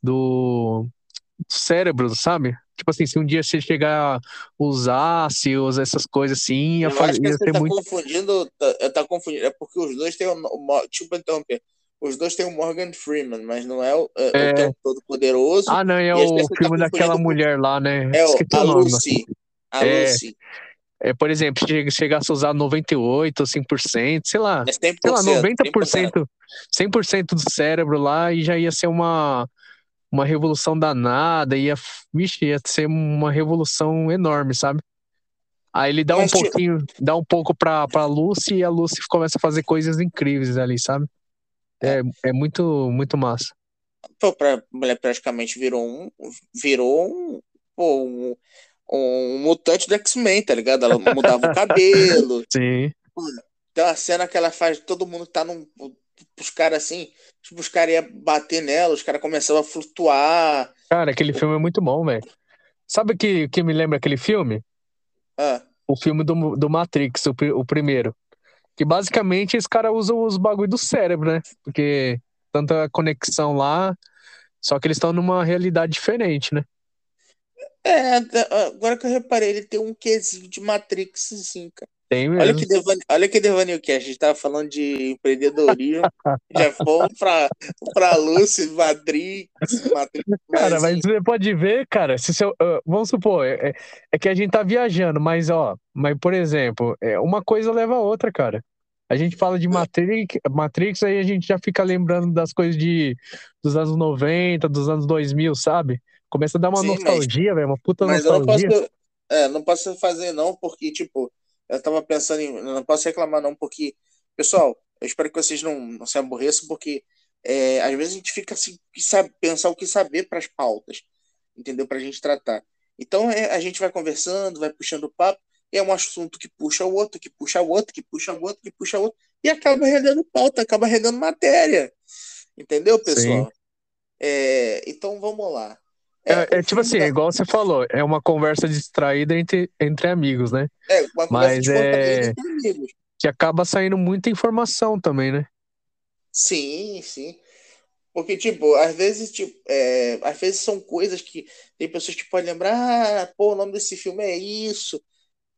do cérebro, sabe? Tipo assim, se um dia você chegar a usar, se usar essas coisas assim, Eu fa- acho que você tá muito. confundindo, tá, tá confundindo. É porque os dois têm o. o Desculpa interromper. Os dois têm o Morgan Freeman, mas não é o, é, É. o que é o Todo-Poderoso. Ah, não, é o você tá filme daquela mulher lá, né? É o, a. Lucy. A É. Lucy. É, por exemplo, che- chegasse a usar 98 ou 100%, sei lá, É 100%. sei lá, 100%. 90%, 100% do cérebro lá e já ia ser uma, uma revolução danada, ia, vixe, ia ser uma revolução enorme, sabe? Aí ele dá um tipo- pouquinho, dá um pouco pra, pra Lucy e a Lucy começa a fazer coisas incríveis ali, sabe? É, é muito, muito massa. Pô, pra mulher praticamente virou um. Virou um. Pô, um, um mutante do X-Men, tá ligado? Ela mudava o cabelo. Sim. Tem uma cena que ela faz, todo mundo tá num. Os caras assim, tipo, os caras iam bater nela, os caras começavam a flutuar. Cara, aquele filme é muito bom, velho. Sabe o que, que me lembra aquele filme? Ah, o filme do, do Matrix, o, o primeiro. Que basicamente esse cara usa os bagulho do cérebro, né? Porque tanta conexão lá, só que eles estão numa realidade diferente, né? É, agora que eu reparei, ele tem um quesinho de Matrix, assim, cara. Tem mesmo. Olha que, devan... Olha que devaneio que é. a gente tava falando de empreendedorismo, já fomos pra, pra Lucy, Matrix, Matrix. Cara, mas você pode ver, cara, se seu, uh, vamos supor, é, é, é que a gente tá viajando, mas ó, mas por exemplo, é, uma coisa leva a outra, cara. A gente fala de Matrix, Matrix, aí a gente já fica lembrando das coisas de, dos anos 90, dos anos 2000, sabe? Começa a dar uma Sim, nostalgia, velho, uma puta mas nostalgia. Eu não posso, é, não posso fazer não, porque, tipo, eu tava pensando em. Não posso reclamar, não, porque. Pessoal, eu espero que vocês não, não se aborreçam, porque é, às vezes a gente fica assim, sabe, pensar o que saber para as pautas, entendeu? Para a gente tratar. Então é, a gente vai conversando, vai puxando o papo, é um assunto que puxa o outro, que puxa o outro, que puxa o outro, que puxa o outro, e acaba rendendo pauta, acaba rendendo matéria. Entendeu, pessoal? É, então vamos lá. É, é, é tipo assim, da... igual você falou, é uma conversa distraída entre, entre amigos, né? É, uma conversa Mas é... entre amigos. Que acaba saindo muita informação também, né? Sim, sim. Porque, tipo, às vezes, tipo, é, às vezes são coisas que tem pessoas que podem lembrar, ah, pô, o nome desse filme é isso,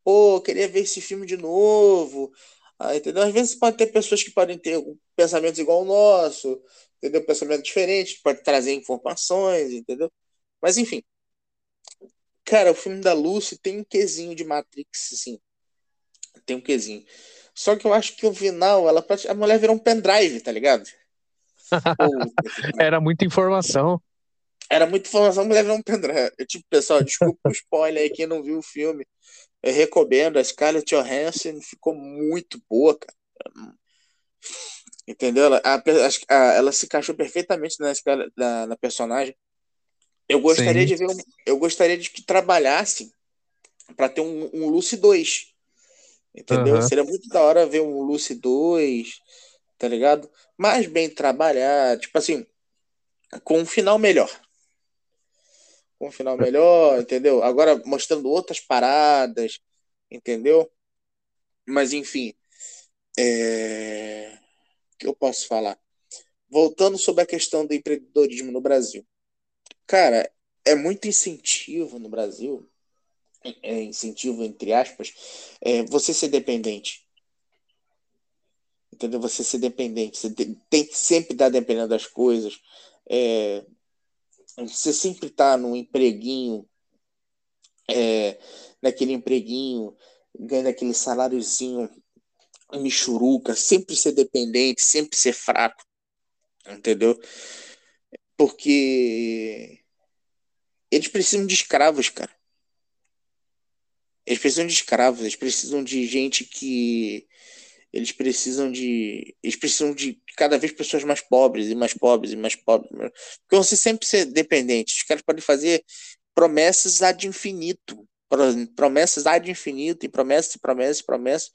pô, queria ver esse filme de novo. Ah, entendeu? Às vezes pode ter pessoas que podem ter pensamentos igual ao nosso, entendeu? Pensamento diferente, pode trazer informações, entendeu? Mas enfim. Cara, o filme da Lucy tem um quesinho de Matrix, assim. Tem um quesinho. Só que eu acho que o final, ela, a mulher virou um pendrive, tá ligado? Era muita informação. Era muita informação, a mulher virou um pendrive. Eu, tipo, pessoal, desculpa o spoiler aí, quem não viu o filme. Eu recomendo. A Scarlett Johansson ficou muito boa, cara. Entendeu? Ela, a, a, ela se encaixou perfeitamente na, na, na personagem. Eu gostaria Sim. de ver eu gostaria de que trabalhasse para ter um, um Lucy 2. Entendeu? Uhum. Seria muito da hora ver um Lucy 2, tá ligado? Mais bem trabalhar, tipo assim, com um final melhor. Com um final melhor, entendeu? Agora mostrando outras paradas, entendeu? Mas enfim, é... o que eu posso falar? Voltando sobre a questão do empreendedorismo no Brasil. Cara, é muito incentivo no Brasil, é incentivo entre aspas, é você ser dependente. Entendeu? Você ser dependente. Você tem que sempre estar dependendo das coisas. É, você sempre tá num empreguinho, é, naquele empreguinho, ganhando aquele saláriozinho michuruca, sempre ser dependente, sempre ser fraco. Entendeu? Porque eles precisam de escravos, cara. Eles precisam de escravos, eles precisam de gente que. Eles precisam de. Eles precisam de cada vez pessoas mais pobres e mais pobres e mais pobres. Porque você sempre ser dependente. Os caras podem fazer promessas ad infinito. Promessas ad infinito, e promessas, e promessas, e promessas.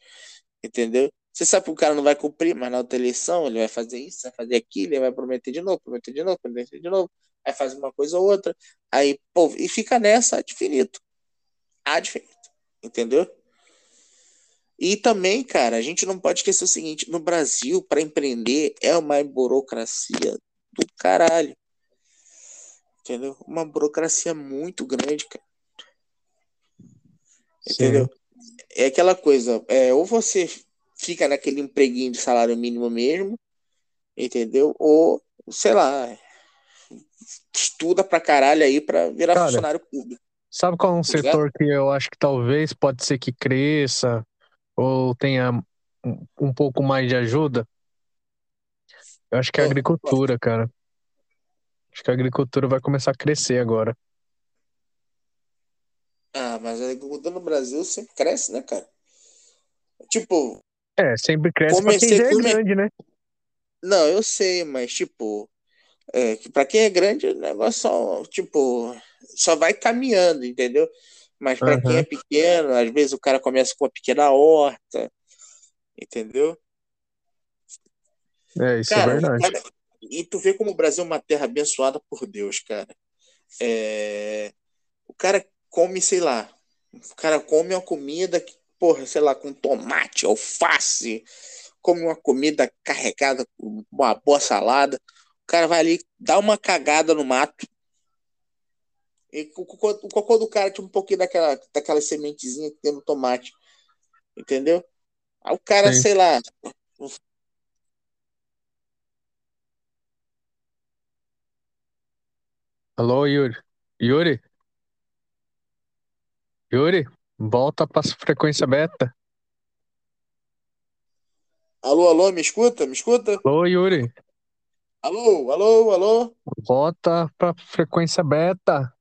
Entendeu? Você sabe que o cara não vai cumprir, mas na outra eleição ele vai fazer isso, vai fazer aquilo, ele vai prometer de novo, prometer de novo, prometer de novo, aí faz uma coisa ou outra, aí, pô, e fica nessa ad infinito. Ad infinito. Entendeu? E também, cara, a gente não pode esquecer o seguinte: no Brasil, para empreender, é uma burocracia do caralho. Entendeu? Uma burocracia muito grande, cara. Entendeu? Sim. É aquela coisa, é, ou você fica naquele empreguinho de salário mínimo mesmo, entendeu? Ou, sei lá, estuda pra caralho aí pra virar Cara, funcionário público. Sabe qual é um tá setor que eu acho que talvez pode ser que cresça ou tenha um, um pouco mais de ajuda? Eu acho que é a agricultura, cara. Acho que a agricultura vai começar a crescer agora. Ah, mas a agricultura no Brasil sempre cresce, né, cara? Tipo, é, sempre cresce pra quem já é grande, né? Não, eu sei, mas tipo, é, para quem é grande, o negócio só, tipo, só vai caminhando, entendeu? Mas para uhum. quem é pequeno, às vezes o cara começa com uma pequena horta, entendeu? É, isso é cara, é verdade. Cara, e tu vê como o Brasil é uma terra abençoada por Deus, cara. É, o cara come, sei lá, o cara come uma comida que porra, sei lá, com tomate, alface, come uma comida carregada com uma boa salada. O cara vai ali, dá uma cagada no mato. E o cocô, do cara tinha um pouquinho daquela, daquela sementezinha que tem no tomate. Entendeu? Aí o cara, Sim. sei lá. Alô, Yuri? Yuri? Yuri? Volta pra frequência beta. Alô, alô, me escuta? Me escuta? Alô, Yuri? Alô, alô, alô? Volta pra frequência beta.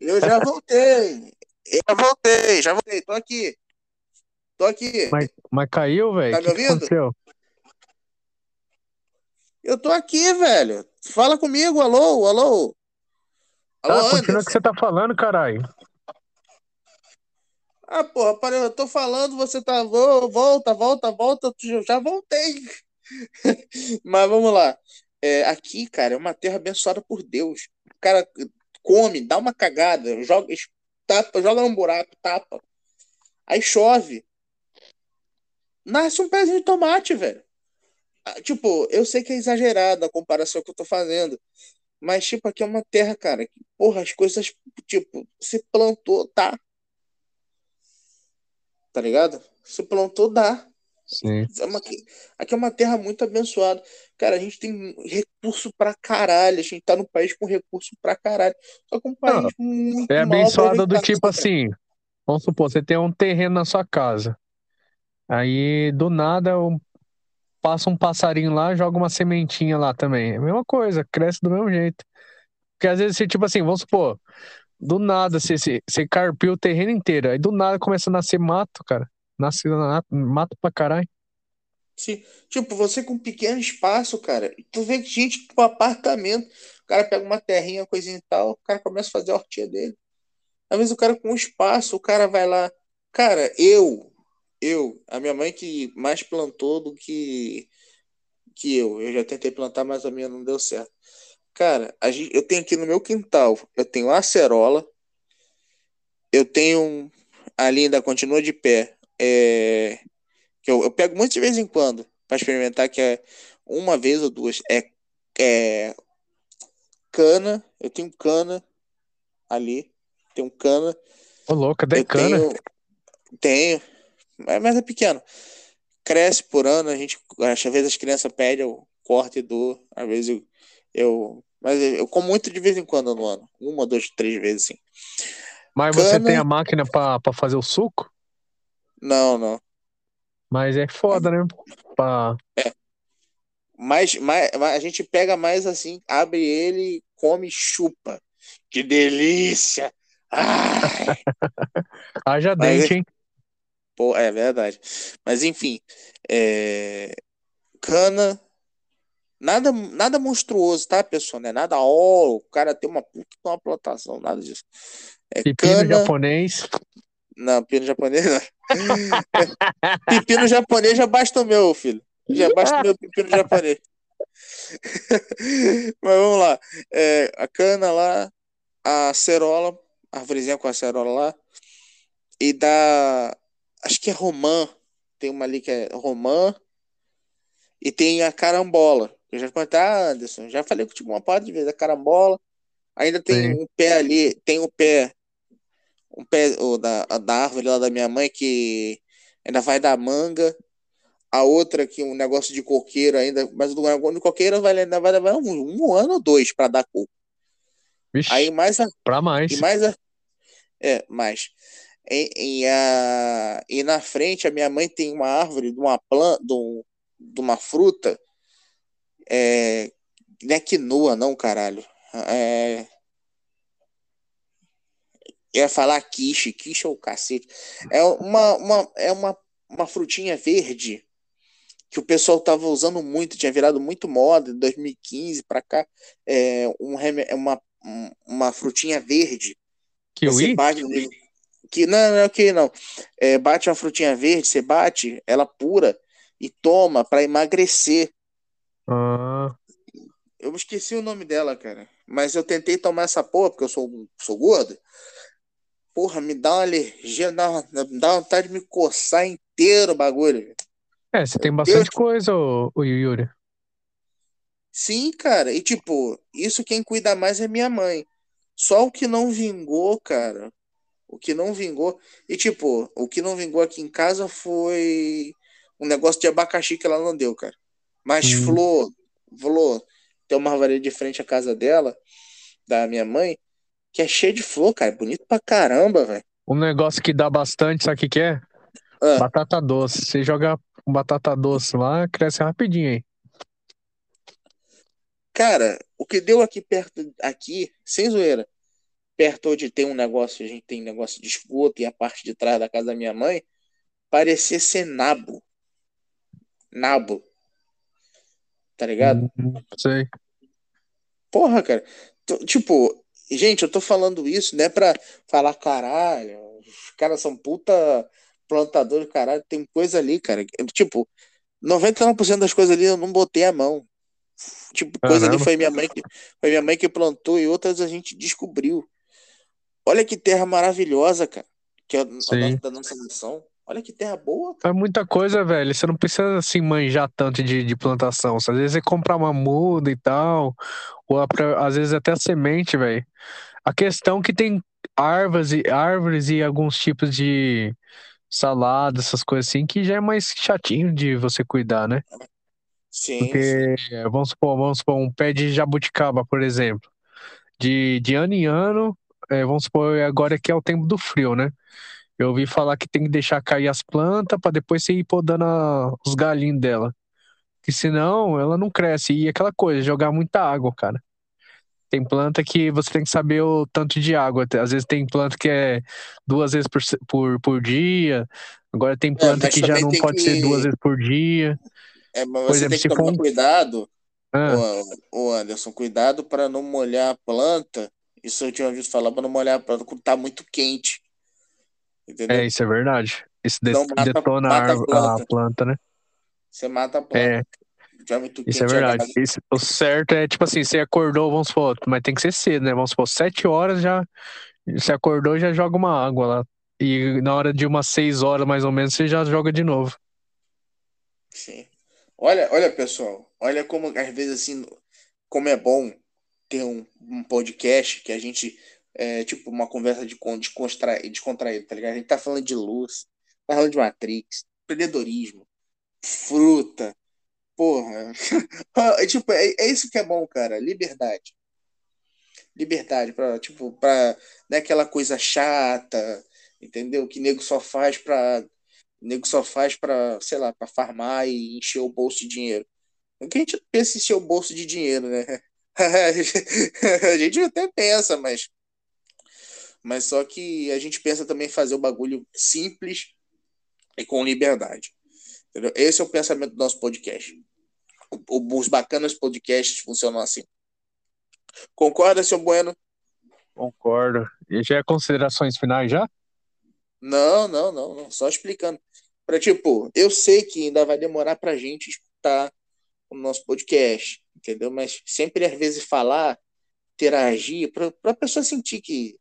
Eu já voltei. Eu já voltei, já voltei. Tô aqui. Tô aqui. Mas, mas caiu, velho? Tá me ouvindo? aconteceu? Eu tô aqui, velho. Fala comigo, alô, alô. Alô, Tá, continua o que você tá falando, caralho. Ah, porra, eu tô falando, você tá. Volta, volta, volta. Já voltei. Mas vamos lá. É, aqui, cara, é uma terra abençoada por Deus. O cara come, dá uma cagada, joga, tapa, joga num buraco, tapa. Aí chove. Nasce um pezinho de tomate, velho. Ah, Tipo, eu sei que é exagerado a comparação que eu tô fazendo. Mas, tipo, aqui é uma terra, cara, que, porra, as coisas, tipo, se plantou, tá. Tá ligado? Se plantou, dá. Sim. É uma- aqui é uma terra muito abençoada. Cara, a gente tem recurso pra caralho. A gente tá num país com recurso pra caralho. Só que um país muito É mal abençoado do tipo assim. Vamos supor, você tem um terreno na sua casa. Aí, do nada, passa um passarinho lá, joga uma sementinha lá também. É a mesma coisa, cresce do mesmo jeito. Porque às vezes você, tipo assim, vamos supor, do nada você, você, você carpiu o terreno inteiro. Aí do nada começa a nascer mato, cara. Nasce na- mato pra caralho. Se- tipo, você com pequeno espaço, cara, tu vê gente com apartamento. O cara pega uma terrinha, coisinha e tal, o cara começa a fazer a hortinha dele. Às vezes o cara com um espaço, o cara vai lá. Cara, eu, eu, a minha mãe que mais plantou do que, que eu. Eu já tentei plantar, mas a minha não deu certo. Cara, gente, eu tenho aqui no meu quintal, eu tenho acerola, eu tenho ali ainda continua de pé, é, que eu, eu pego muito de vez em quando para experimentar, que é uma vez ou duas, é, é cana, eu tenho cana ali, tenho cana, Ô, louco, cadê eu cana? tenho, tenho, mas mas é pequeno, cresce por ano, a gente, às vezes as crianças pedem, eu corto e dou, às vezes eu, eu mas eu, como muito de vez em quando no ano, uma, duas, três vezes assim. Mas você Cana- tem a máquina pra, pra fazer o suco? Não, não. Mas é foda, né? Pra... Mas, mas, mas a gente pega mais assim, abre ele, come e chupa. Que delícia! Ai! Haja Mas- dente, hein? Pô, é verdade. Mas enfim, é, cana, nada, nada monstruoso, tá, pessoal? Não é nada, ó, o cara tem uma puta uma plantação, nada disso. É Pepino cana, japonês. não, pepino japonês não. Pepino japonês já basta o meu, filho. Já basta o meu pepino japonês. Mas vamos lá. É, a cana lá, a cerola, a árvorezinha com a cerola lá. E da. Acho que é romã. Tem uma ali que é romã. E tem a carambola. Eu já contei, ah, Anderson, já falei contigo uma parte de vez, a carambola. Ainda tem Sim. um pé ali, tem o pé, um pé o da, a da árvore lá da minha mãe que ainda vai dar manga. A outra que um negócio de coqueiro ainda, mas o negócio de coqueiro vai, ainda vai levar um, um ano ou dois para dar coco. Vixe, Aí mais a, pra mais. e mais a, é, mais. E, e, a, e na frente a minha mãe tem uma árvore de uma planta, de, um- de uma fruta, é, não é quinoa não, caralho. É, eu ia falar quiche, quiche é o cacete. É uma, uma, é uma, uma frutinha verde que o pessoal tava usando muito, tinha virado muito moda em 2015 para cá. É um, é uma, um- uma frutinha verde. Você Kiwi? bate. Que, não, não é que não. É, bate uma frutinha verde, você bate ela pura e toma para emagrecer. Ah, Eu esqueci o nome dela, cara. Mas eu tentei tomar essa porra, porque eu sou, sou gordo. Porra, me dá uma alergia, dá, uma, dá vontade de me coçar inteiro o bagulho. é, você tem bastante Deus. coisa, ô Yuri. Sim, cara. E tipo, isso quem cuida mais é minha mãe. Só o que não vingou, cara. O que não vingou. E, tipo, o que não vingou aqui em casa foi um negócio de abacaxi que ela não deu, cara. Mas hum. flor, flor, tem uma árvore de frente à casa dela, da minha mãe, que é cheia de flor, cara. Bonito pra caramba, velho. Um negócio que dá bastante, sabe o que, que é? Ah. Batata doce. Você joga batata doce lá, cresce rapidinho aí. Cara, o que deu aqui perto, aqui, sem zoeira, perto onde tem um negócio, a gente tem negócio de esgoto e a parte de trás da casa da minha mãe, parecia ser nabo. Nabo. Tá ligado? Hum, sei. Porra, cara. Tipo, gente, eu tô falando isso, não é pra falar caralho, os caras são puta plantadores, caralho, tem coisa ali, cara. Tipo, 99% das coisas ali eu não botei a mão. Tipo, coisa Caramba. ali foi minha mãe que foi minha mãe que plantou e outras a gente descobriu. Olha que terra maravilhosa, cara. Que é a nossa, da nossa missão. Olha que terra boa. Cara. É muita coisa, velho. Você não precisa assim manjar tanto de, de plantação. Às vezes você comprar uma muda e tal, ou às vezes até a semente, velho. A questão é que tem árvores e árvores e alguns tipos de salada, essas coisas assim, que já é mais chatinho de você cuidar, né? Sim. Porque, sim. vamos supor, vamos supor, um pé de jabuticaba, por exemplo. De, de ano em ano, é, vamos supor, agora que é o tempo do frio, né? Eu ouvi falar que tem que deixar cair as plantas para depois você ir podando a, os galinhos dela. Que senão ela não cresce. E aquela coisa, jogar muita água, cara. Tem planta que você tem que saber o tanto de água. Às vezes tem planta que é duas vezes por, por, por dia. Agora tem é, planta é, que já não pode que... ser duas vezes por dia. É, mas por você exemplo, tem que tomar cuidado, ah. o Anderson, cuidado para não molhar a planta. Isso eu tinha ouvido falar para não molhar a planta quando tá muito quente. Entendeu? É, isso é verdade. Isso então, mata, detona mata a, planta. a, planta. né? Você mata a planta. É. Já muito Isso é verdade. Isso, o certo é, tipo assim, você acordou, vamos supor, mas tem que ser cedo, né? Vamos supor, sete horas já. Você acordou já joga uma água lá. E na hora de umas seis horas, mais ou menos, você já joga de novo. Sim. Olha, olha, pessoal, olha como às vezes assim, como é bom ter um, um podcast que a gente é tipo uma conversa de, de descontraído, tá ligado? A gente tá falando de luz, tá falando de Matrix, empreendedorismo, fruta, Porra. é, tipo, é, é, isso que é bom, cara. Liberdade. Liberdade, pra, tipo, pra. Não é aquela coisa chata, entendeu? Que nego só faz pra. Nego só faz pra, sei lá, pra farmar e encher o bolso de dinheiro. O que a gente pensa em encher o bolso de dinheiro, né? a gente até pensa, mas. Mas só que a gente pensa também em fazer o bagulho simples e com liberdade. Entendeu? Esse é o pensamento do nosso podcast os bacanas podcasts funcionam assim. Concorda, seu Bueno? Concordo. E já é considerações finais já? Não, não, não, não. Só explicando. Para tipo, eu sei que ainda vai demorar pra gente escutar o nosso podcast, entendeu? Mas sempre às vezes falar, interagir, para a pessoa sentir que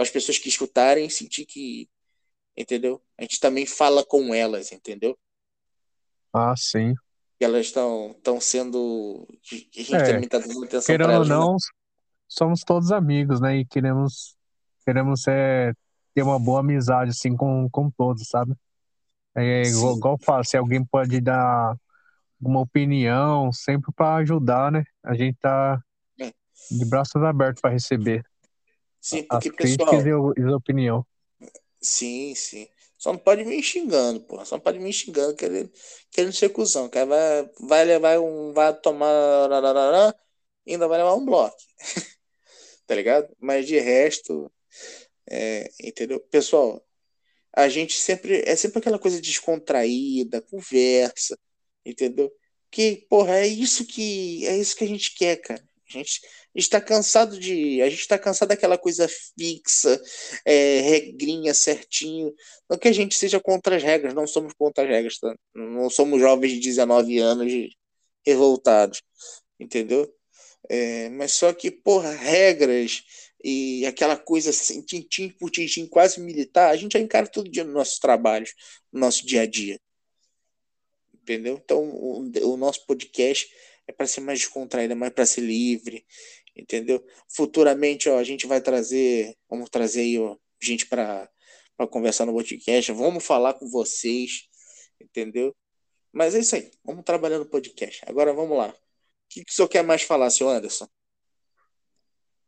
as pessoas que escutarem sentir que, entendeu? A gente também fala com elas, entendeu? Ah, sim que elas estão estão sendo a gente é, também está dando atenção querendo ou não né? somos todos amigos né e queremos queremos é, ter uma boa amizade assim com, com todos sabe é igual, igual eu falo se alguém pode dar uma opinião sempre para ajudar né a gente tá é. de braços abertos para receber sim porque as pessoal e a opinião sim sim só não pode vir xingando, pô. Só não pode vir xingando, querendo, querendo ser cuzão. Que vai, vai levar um. Vai tomar. ainda vai levar um bloco. tá ligado? Mas de resto. É, entendeu? Pessoal, a gente sempre. É sempre aquela coisa descontraída, conversa. Entendeu? Que, porra, é isso que. É isso que a gente quer, cara. A gente está cansado de. A gente está cansado daquela coisa fixa, é, regrinha certinho. Não que a gente seja contra as regras, não somos contra as regras, tá? Não somos jovens de 19 anos revoltados, entendeu? É, mas só que, porra, regras e aquela coisa assim, tintim por tintim, quase militar, a gente já encara todo dia no nosso trabalho, no nosso dia a dia. Entendeu? Então, o, o nosso podcast é para ser mais descontraído, é mais para ser livre, entendeu? Futuramente, ó, a gente vai trazer, vamos trazer aí, ó, gente para conversar no podcast, vamos falar com vocês, entendeu? Mas é isso aí, vamos trabalhar no podcast. Agora vamos lá. O que, que o senhor quer mais falar, senhor Anderson?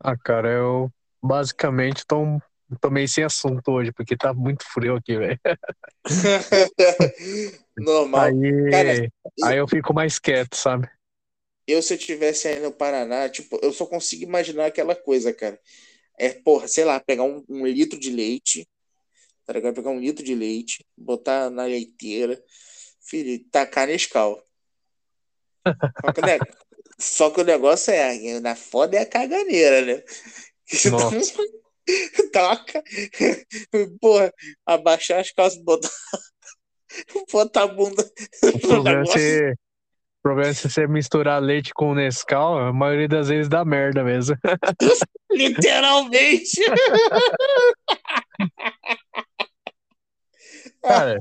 Ah, cara, eu basicamente tô, tô meio sem assunto hoje, porque tá muito frio aqui, velho. Normal. Aí, Cara, aí eu fico mais quieto, sabe? Eu se eu tivesse aí no Paraná, tipo, eu só consigo imaginar aquela coisa, cara. É, porra, sei lá, pegar um, um litro de leite, tá ligado? Pegar um litro de leite, botar na leiteira, filho, tacar Nescau. Só que, ne- só que o negócio é, na foda é a caganeira, né? Nossa. Toca, porra, abaixar as calças, botar, botar a bunda no negócio. O problema é se você misturar leite com Nescau, a maioria das vezes dá merda mesmo. Literalmente. Cara,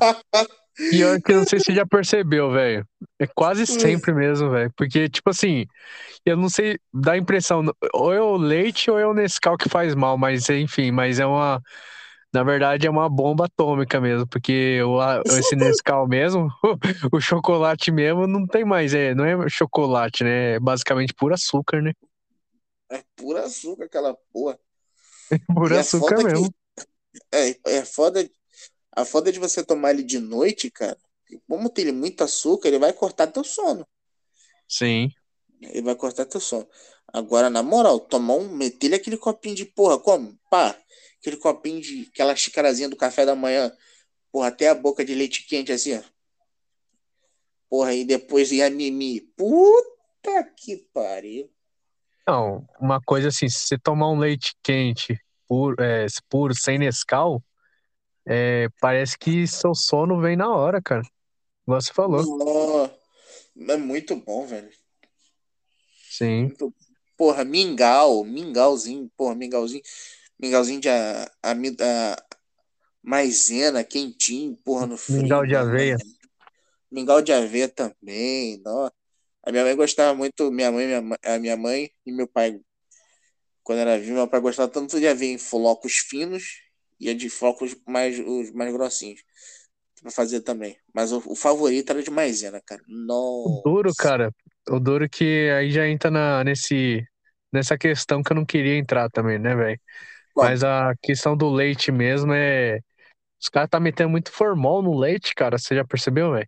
pior que eu não sei se você já percebeu, velho. É quase sempre mesmo, velho. Porque, tipo assim, eu não sei, dá a impressão, ou é o leite ou é o Nescau que faz mal, mas enfim, mas é uma. Na verdade, é uma bomba atômica mesmo, porque o, esse Nescau mesmo, o chocolate mesmo, não tem mais, é, não é chocolate, né? É basicamente puro açúcar, né? É puro açúcar aquela porra. Puro E é açúcar foda mesmo. que é, é foda, a foda de você tomar ele de noite, cara. Como tem ele muito açúcar, ele vai cortar teu sono. Sim. Ele vai cortar teu sono. Agora, na moral, tomar um, meter ele aquele copinho de porra, como? Pá, aquele copinho de aquela xicarazinha do café da manhã, porra, até a boca de leite quente assim, ó. Porra, e depois ia mimi. Puta que pariu. Não, uma coisa assim, se você tomar um leite quente puro, é, puro sem Nescau, é, parece que seu sono vem na hora, cara. Igual você falou. É muito bom, velho. Sim. Muito- Porra, mingau, mingauzinho, porra, mingauzinho, mingauzinho de a, ami- a- maisena, quentinho, porra, no frio. Mingau de aveia. Mingau de aveia também, nó. A minha mãe gostava muito, minha mãe, minha, a minha mãe e meu pai, quando era vivo, meu pai gostava tanto de aveia em flocos finos e a de flocos mais, os mais grossinhos, pra fazer também. Mas o, o favorito era de maisena, cara. O duro, Nossa. cara, o duro que aí já entra na, nesse, nessa questão que eu não queria entrar também, né, velho? Mas a questão do leite mesmo é. Os caras tá metendo muito formol no leite, cara. Você já percebeu, velho?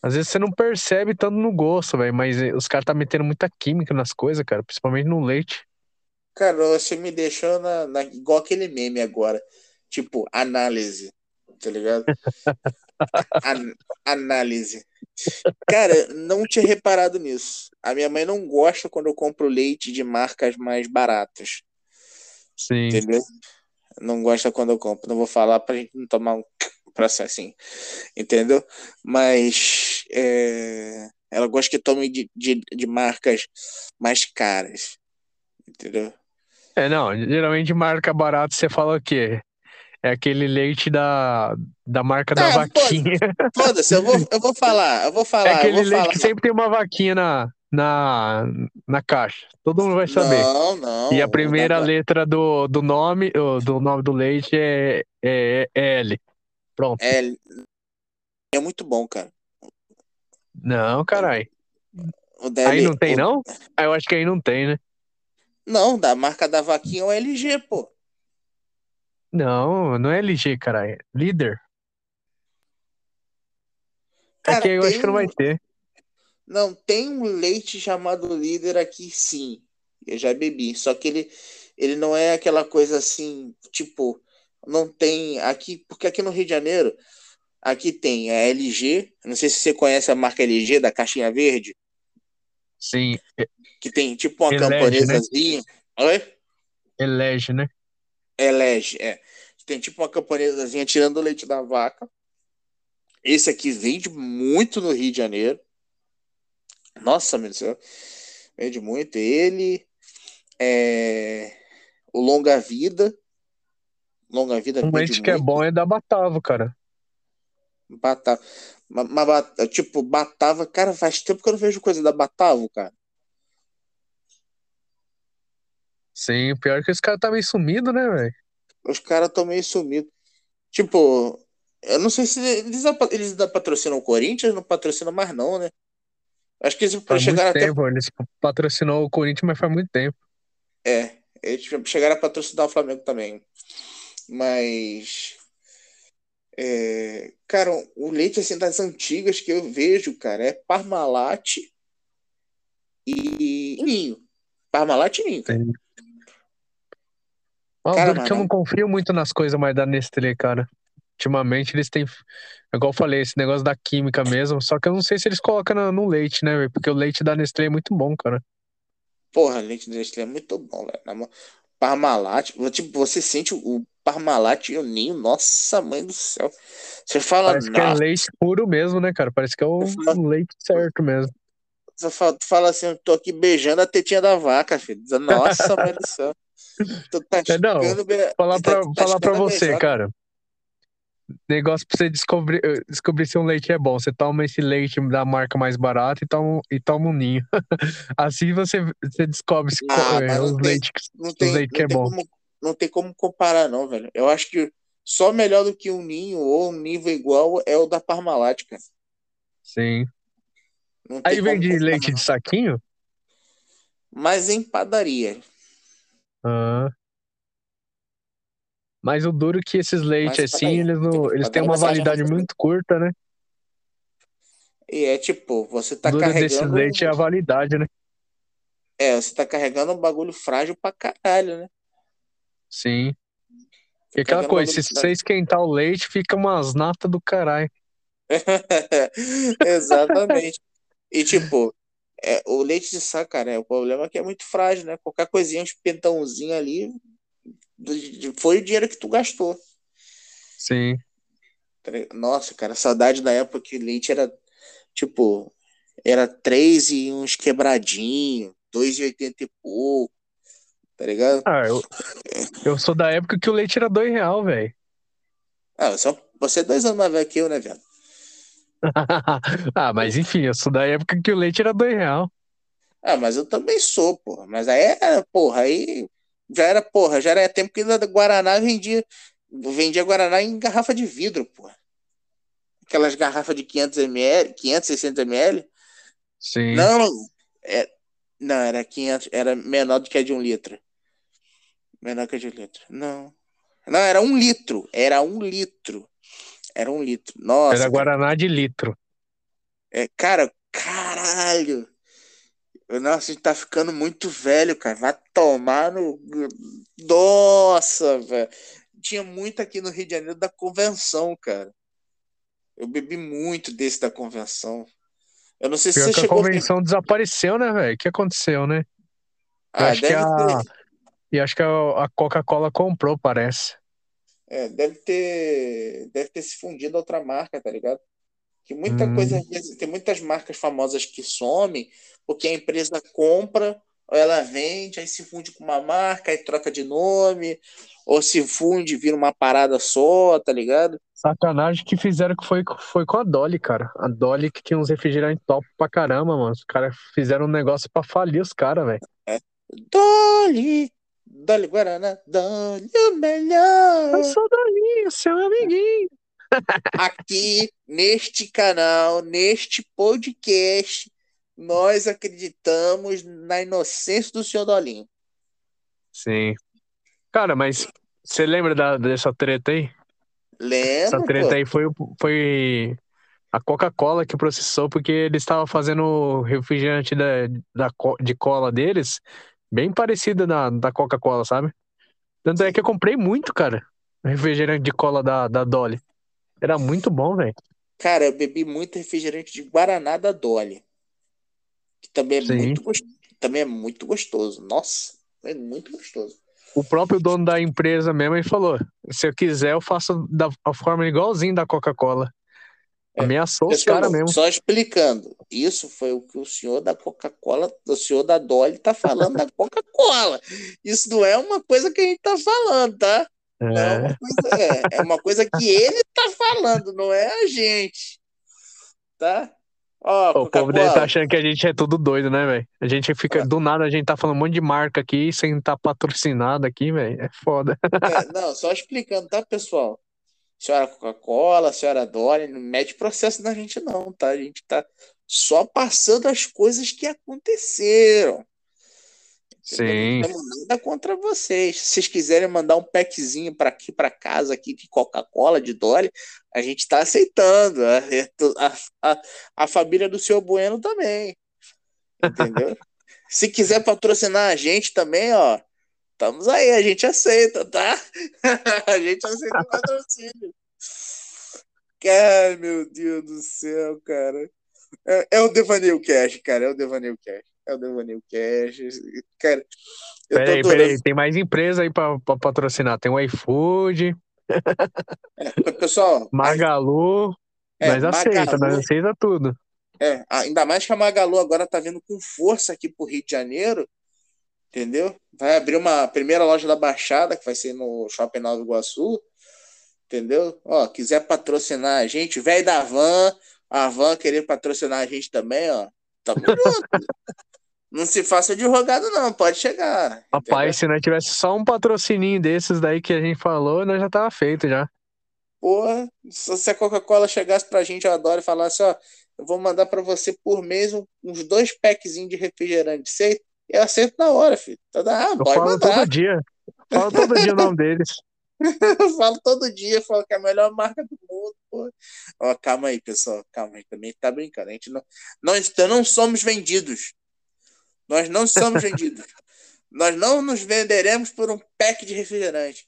Às vezes você não percebe tanto no gosto, velho, mas eh, os caras tá metendo muita química nas coisas, cara, principalmente no leite. Cara, você me deixou na, na- igual aquele meme agora. Tipo, análise. Tá ligado? An- análise. Cara, não tinha reparado nisso. A minha mãe não gosta quando eu compro leite de marcas mais baratas. Sim. Entendeu? Não gosta quando eu compro. Não vou falar pra gente não tomar um processinho. Entendeu? Mas é, ela gosta que tome de, de, de marcas mais caras. Entendeu? É, não, geralmente marca barata você fala o quê? É aquele leite da, da marca da Ah, vaquinha. Foda-se, eu vou, eu vou falar, eu vou É falar, eu aquele leite falar. que sempre tem uma vaquinha na, na, na caixa. Todo mundo vai saber. Não, não. E a primeira letra do, do nome do nome do leite é, é, é L. Pronto. É, é muito bom, cara. Não, caralho. Da Aí não tem, o- não? Ah, eu acho que aí não tem, né? Não, da marca da vaquinha é o LG, pô. Não, não é LG, caralho. É Líder. Cara, Aqui eu acho que não vai ter. Não, tem um leite chamado líder aqui, sim. Eu já bebi. Só que ele, ele não é aquela coisa assim, tipo, não tem aqui, porque aqui no Rio de Janeiro, aqui tem a LG. Não sei se você conhece a marca LG da caixinha verde, Sim, que tem tipo uma Elege, né? camponesazinha. Oi? elege, né? Elege, é. Tem tipo uma camponesazinha tirando o leite da vaca. Esse aqui vende muito no Rio de Janeiro. Nossa, meu Deus do céu. Vende muito. Ele, é, o Longa Vida. Longa Vida Um leite que é bom é da Batavo, cara. Batava. Mas, mas Bat- tipo, Batava, cara, faz tempo que eu não vejo coisa da Batavo, cara. Sim, o pior é que esse cara tá meio sumido, né, velho? Os caras estão meio sumidos. Tipo, eu não sei se eles, eles patrocinam o Corinthians, não patrocinam mais não, né? Acho que eles faz chegaram muito tempo, eles patrocinou o Corinthians, mas faz muito tempo. É, eles chegaram a patrocinar o Flamengo também. Mas. É, cara, o leite assim das antigas que eu vejo, cara, é Parmalat e Ninho. Parmalat e Ninho, cara. cara que eu não confio muito nas coisas mais da Nestlé, cara. Ultimamente eles têm, igual eu falei, esse negócio da química mesmo, só que eu não sei se eles colocam no, no leite, né, Porque o leite da Nestlé é muito bom, cara. Porra, leite da Nestlé é muito bom, velho. Parmalat, tipo, você sente o Parmalat e o ninho, nossa mãe do céu. Você fala, Parece que é leite puro mesmo, né, cara? Parece que é o, falo... leite certo mesmo. Você fala, fala assim, eu tô aqui beijando a tetinha da vaca, filho. Nossa, mãe do céu. Tô é, não, falar pra, tá falar pra você, cara negócio pra você descobrir, eh, descobrir se um leite é bom. Você toma esse leite da marca mais barata e toma, e toma um ninho. assim você, você descobre se ah, é, os leites tem, leite que é bom. Como, não tem como comparar, não, velho. Eu acho que só melhor do que um ninho ou um nível igual é o da Parmalat, cara. Sim. Aí vende leite de saquinho? Mas em padaria. Ah. Mas o duro é que esses leites, assim, eles, não, eles têm uma validade muito curta, né? E é tipo, você tá duro carregando. desse leite é a validade, né? É, você tá carregando um bagulho frágil pra caralho, né? Sim. E aquela coisa, se você esquentar o leite, fica umas natas do caralho. Exatamente. e tipo, é, o leite de saco, cara, é, o problema é que é muito frágil, né? Qualquer coisinha, um espentãozinho ali, foi o dinheiro que tu gastou. Sim. Nossa, cara, saudade da época que leite era tipo, era 3 e uns quebradinho, 2,80 e pouco. Tá ligado? Ah, eu, eu sou da época que o leite era 2 real, velho. Ah, só, você é dois anos mais velho que eu, né, velho? ah, mas enfim, eu sou da época que o leite era 2 real. Ah, mas eu também sou, porra. Mas aí era, porra, aí já era, porra, já era tempo que a Guaraná vendia, vendia Guaraná em garrafa de vidro, porra. Aquelas garrafas de 500 ml, 500, 600 ml. Sim. Não, é, não, era 500, era menor do que a de um litro. Menor que a de um litro. Não. Não, era um litro. Era um litro. Era um litro. Nossa. Era Guaraná de litro. É, cara, caralho. Nossa, a gente tá ficando muito velho, cara. Vai tomar no. Nossa, velho. Tinha muito aqui no Rio de Janeiro da convenção, cara. Eu bebi muito desse da convenção. Eu não sei se Pior você que chegou. A convenção a... desapareceu, né, velho? O que aconteceu, né? Ah, acho que a... Ter... E acho que a Coca-Cola comprou, parece. É, deve ter. Deve ter se fundido a outra marca, tá ligado? Que muita hum. coisa. Tem muitas marcas famosas que somem porque a empresa compra, ou ela vende, aí se funde com uma marca, aí troca de nome, ou se funde, vira uma parada só, tá ligado? Sacanagem que fizeram que foi, foi com a Dolly, cara. A Dolly que tinha uns refrigerantes top pra caramba, mano. Os caras fizeram um negócio pra falir os caras, velho. É. Dolly, Dolly Guaraná, Dolly o melhor. Eu sou Dolly, seu amiguinho. Aqui, neste canal, neste podcast, nós acreditamos na inocência do senhor Dolinho. Sim. Cara, mas você lembra da, dessa treta aí? Lembro. Essa treta pô. aí foi, foi a Coca-Cola que processou porque eles estavam fazendo o refrigerante da, da, de cola deles bem parecido da, da Coca-Cola, sabe? Tanto é que eu comprei muito, cara, refrigerante de cola da, da Dolly. Era muito bom, velho. Cara, eu bebi muito refrigerante de Guaraná da Dolly que também é muito gostoso, também é muito gostoso. Nossa, é muito gostoso. O próprio dono da empresa mesmo ele falou: se eu quiser, eu faço da forma igualzinho da Coca-Cola. É, Ameaçou os caras mesmo. Só explicando, isso foi o que o senhor da Coca-Cola, o senhor da Dolly está falando da Coca-Cola. Isso não é uma coisa que a gente está falando, tá? É. É, uma coisa, é, é uma coisa que ele está falando, não é a gente. Tá? Ó, O povo deve estar achando que a gente é tudo doido, né, velho? A gente fica, É. do nada, a gente tá falando um monte de marca aqui sem estar patrocinado aqui, velho. É foda. É, não, só explicando, tá, pessoal? Senhora Coca-Cola, senhora Dori, não mete processo na gente, não, tá? A gente tá só passando as coisas que aconteceram. Sim. Não nada contra vocês. Se vocês quiserem mandar um packzinho para aqui, para casa, aqui de Coca-Cola, de Dolly, a gente está aceitando. A, a, a, família do seu Bueno também. Entendeu? Se quiser patrocinar a gente também, ó, estamos aí, a gente aceita, tá? a gente aceita o patrocínio. Cara, meu Deus do céu, cara. É, é o Devaneio Cash, cara, é o Devaneio Cash. É o Devaneio Cash. Cara, Peraí, adorando. peraí. Tem mais empresa aí pra, pra patrocinar. Tem o iFood, É, pessoal, Magalu. é, nós aceita, Magalu- nós aceita tudo. É, ainda mais que a Magalu agora tá vindo com força aqui pro Rio de Janeiro, entendeu? Vai abrir uma primeira loja da Baixada, que vai ser no Shopping Nova Iguaçu, entendeu? Ó, quiser patrocinar a gente, velho da van, a van querer patrocinar a gente também, ó, tamo junto. Não se faça de rogado, não, pode chegar. Rapaz, se nós tivesse só um patrocininho desses daí que a gente falou, nós já tava feito já. Porra, se a Coca-Cola chegasse pra gente, eu adoro, e falasse, ó, eu vou mandar pra você por mês uns dois packzinhos de refrigerante, sei? Eu aceito na hora, filho. Tá, ah, Eu falo mandar. todo dia. Falo todo dia o nome deles. Eu falo todo dia, falo que é a melhor marca do mundo, pô. Ó, calma aí, pessoal, calma aí, também tá brincando. A gente não, nós não somos vendidos. Nós não somos vendidos. Nós não nos venderemos por um pack de refrigerante.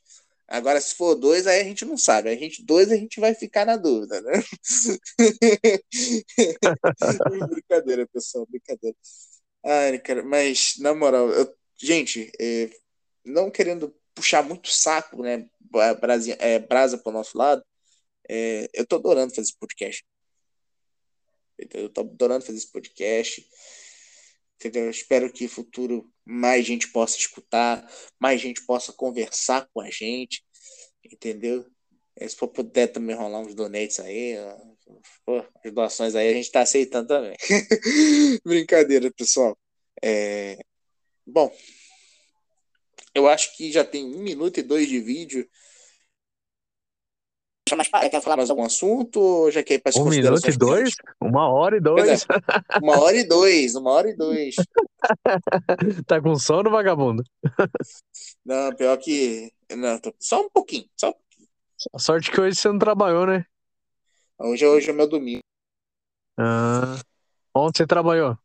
Agora, se for dois, aí a gente não sabe. A gente dois, a gente vai ficar na dúvida, né? brincadeira, pessoal, brincadeira. Ai, cara, mas na moral, eu- gente, é, não querendo puxar muito saco, né? Brasa, é, brasa pro nosso lado, é, eu tô adorando fazer esse podcast. Eu tô adorando fazer esse podcast. Entendeu? Eu espero que no futuro mais gente possa escutar, mais gente possa conversar com a gente. Entendeu? É, Se for puder também rolar uns donates aí, pô, as doações aí a gente tá aceitando também. Brincadeira, pessoal. É, Bom, eu acho que já tem um minuto e dois de vídeo. Mas quer falar mais algum assunto já quer ir para Um minuto e dois? Uma hora e dois. Pois Uma hora e dois, uma hora e dois. Tá com sono, vagabundo? Não, pior que. Não, tô- só um pouquinho. Só... A sorte que hoje você não trabalhou, né? Hoje, hoje é meu domingo. Ah, onde você trabalhou?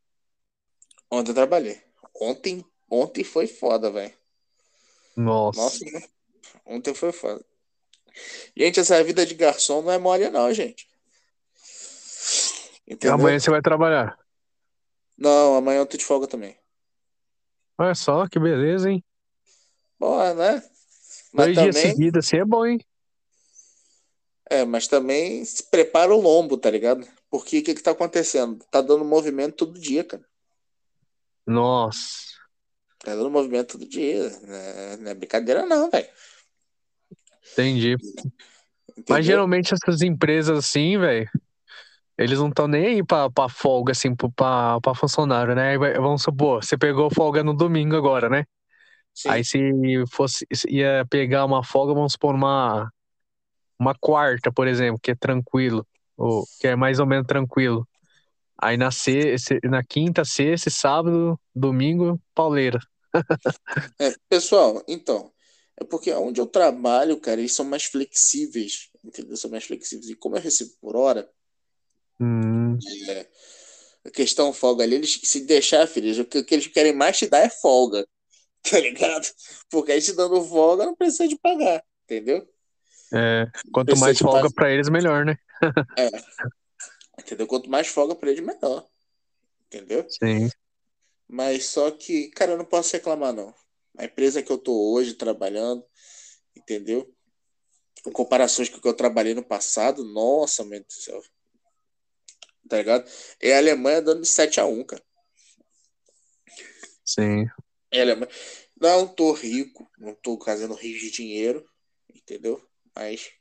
Ontem eu trabalhei. Ontem, ontem foi foda, velho. Nossa. Nossa, ontem foi foda. Gente, essa vida de garçom não é mole, não, gente. E Entendeu? amanhã você vai trabalhar. Não, amanhã eu tô de folga também. Olha só, que beleza, hein? Boa, né? Mas Dois dias também, seguidos assim é bom, hein? é, mas também se prepara o lombo, tá ligado? Porque o que que tá acontecendo? Tá dando movimento todo dia, cara. Nossa. Tá dando movimento todo dia. né? Não é brincadeira, não, velho. Entendi. Entendeu? Mas geralmente essas empresas assim, velho, eles não estão nem aí pra, pra folga, assim, pra, pra funcionário, né? Vamos supor, você pegou folga no domingo agora, né? Sim. Aí se fosse, se ia pegar uma folga, vamos supor, uma, uma quarta, por exemplo, que é tranquilo, ou que é mais ou menos tranquilo. Aí na, se, na quinta, sexta, sábado, domingo, pauleira. É, pessoal, então, é porque onde eu trabalho, cara, eles são mais flexíveis, entendeu? São mais flexíveis. E como eu recebo por hora, Hum, é, a questão folga ali, eles se deixar, filho, o que, o que eles querem mais te dar é folga, tá ligado? Porque aí te dando folga não precisa de pagar, entendeu? é, quanto mais folga mais- pra eles, melhor, né? Entendeu? Quanto mais folga pra eles, melhor. Entendeu? Sim. Mas só que, cara, eu não posso reclamar, não. A empresa que eu tô hoje trabalhando, entendeu? Em comparações com o que eu trabalhei no passado, nossa, meu Deus do céu. Tá ligado? É a Alemanha dando de 7 a 1 cara. Sim. É a Alemanha. Não tô rico, não tô fazendo rios de dinheiro, entendeu? Mas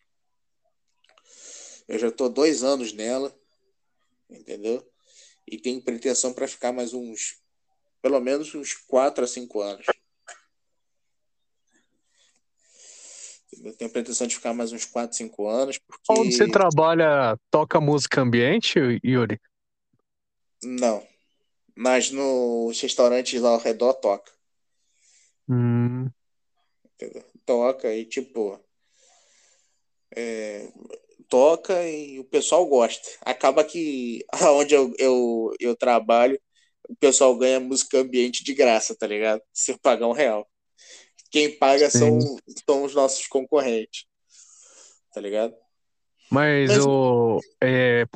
eu já tô dois anos nela, entendeu? e tenho pretensão para ficar mais uns, pelo menos uns 4 a 5 anos. Eu tenho pretensão de ficar mais uns 4, 5 anos. Porque... Onde você trabalha, toca música ambiente, Yuri? Não. Mas nos restaurantes lá ao redor toca. Hum. Toca e tipo. É, toca e o pessoal gosta. Acaba que aonde eu, eu, eu trabalho, o pessoal ganha música ambiente de graça, tá ligado? Se pagar um real. Quem paga são, são os nossos concorrentes. Tá ligado? Mas, Mas... o. É,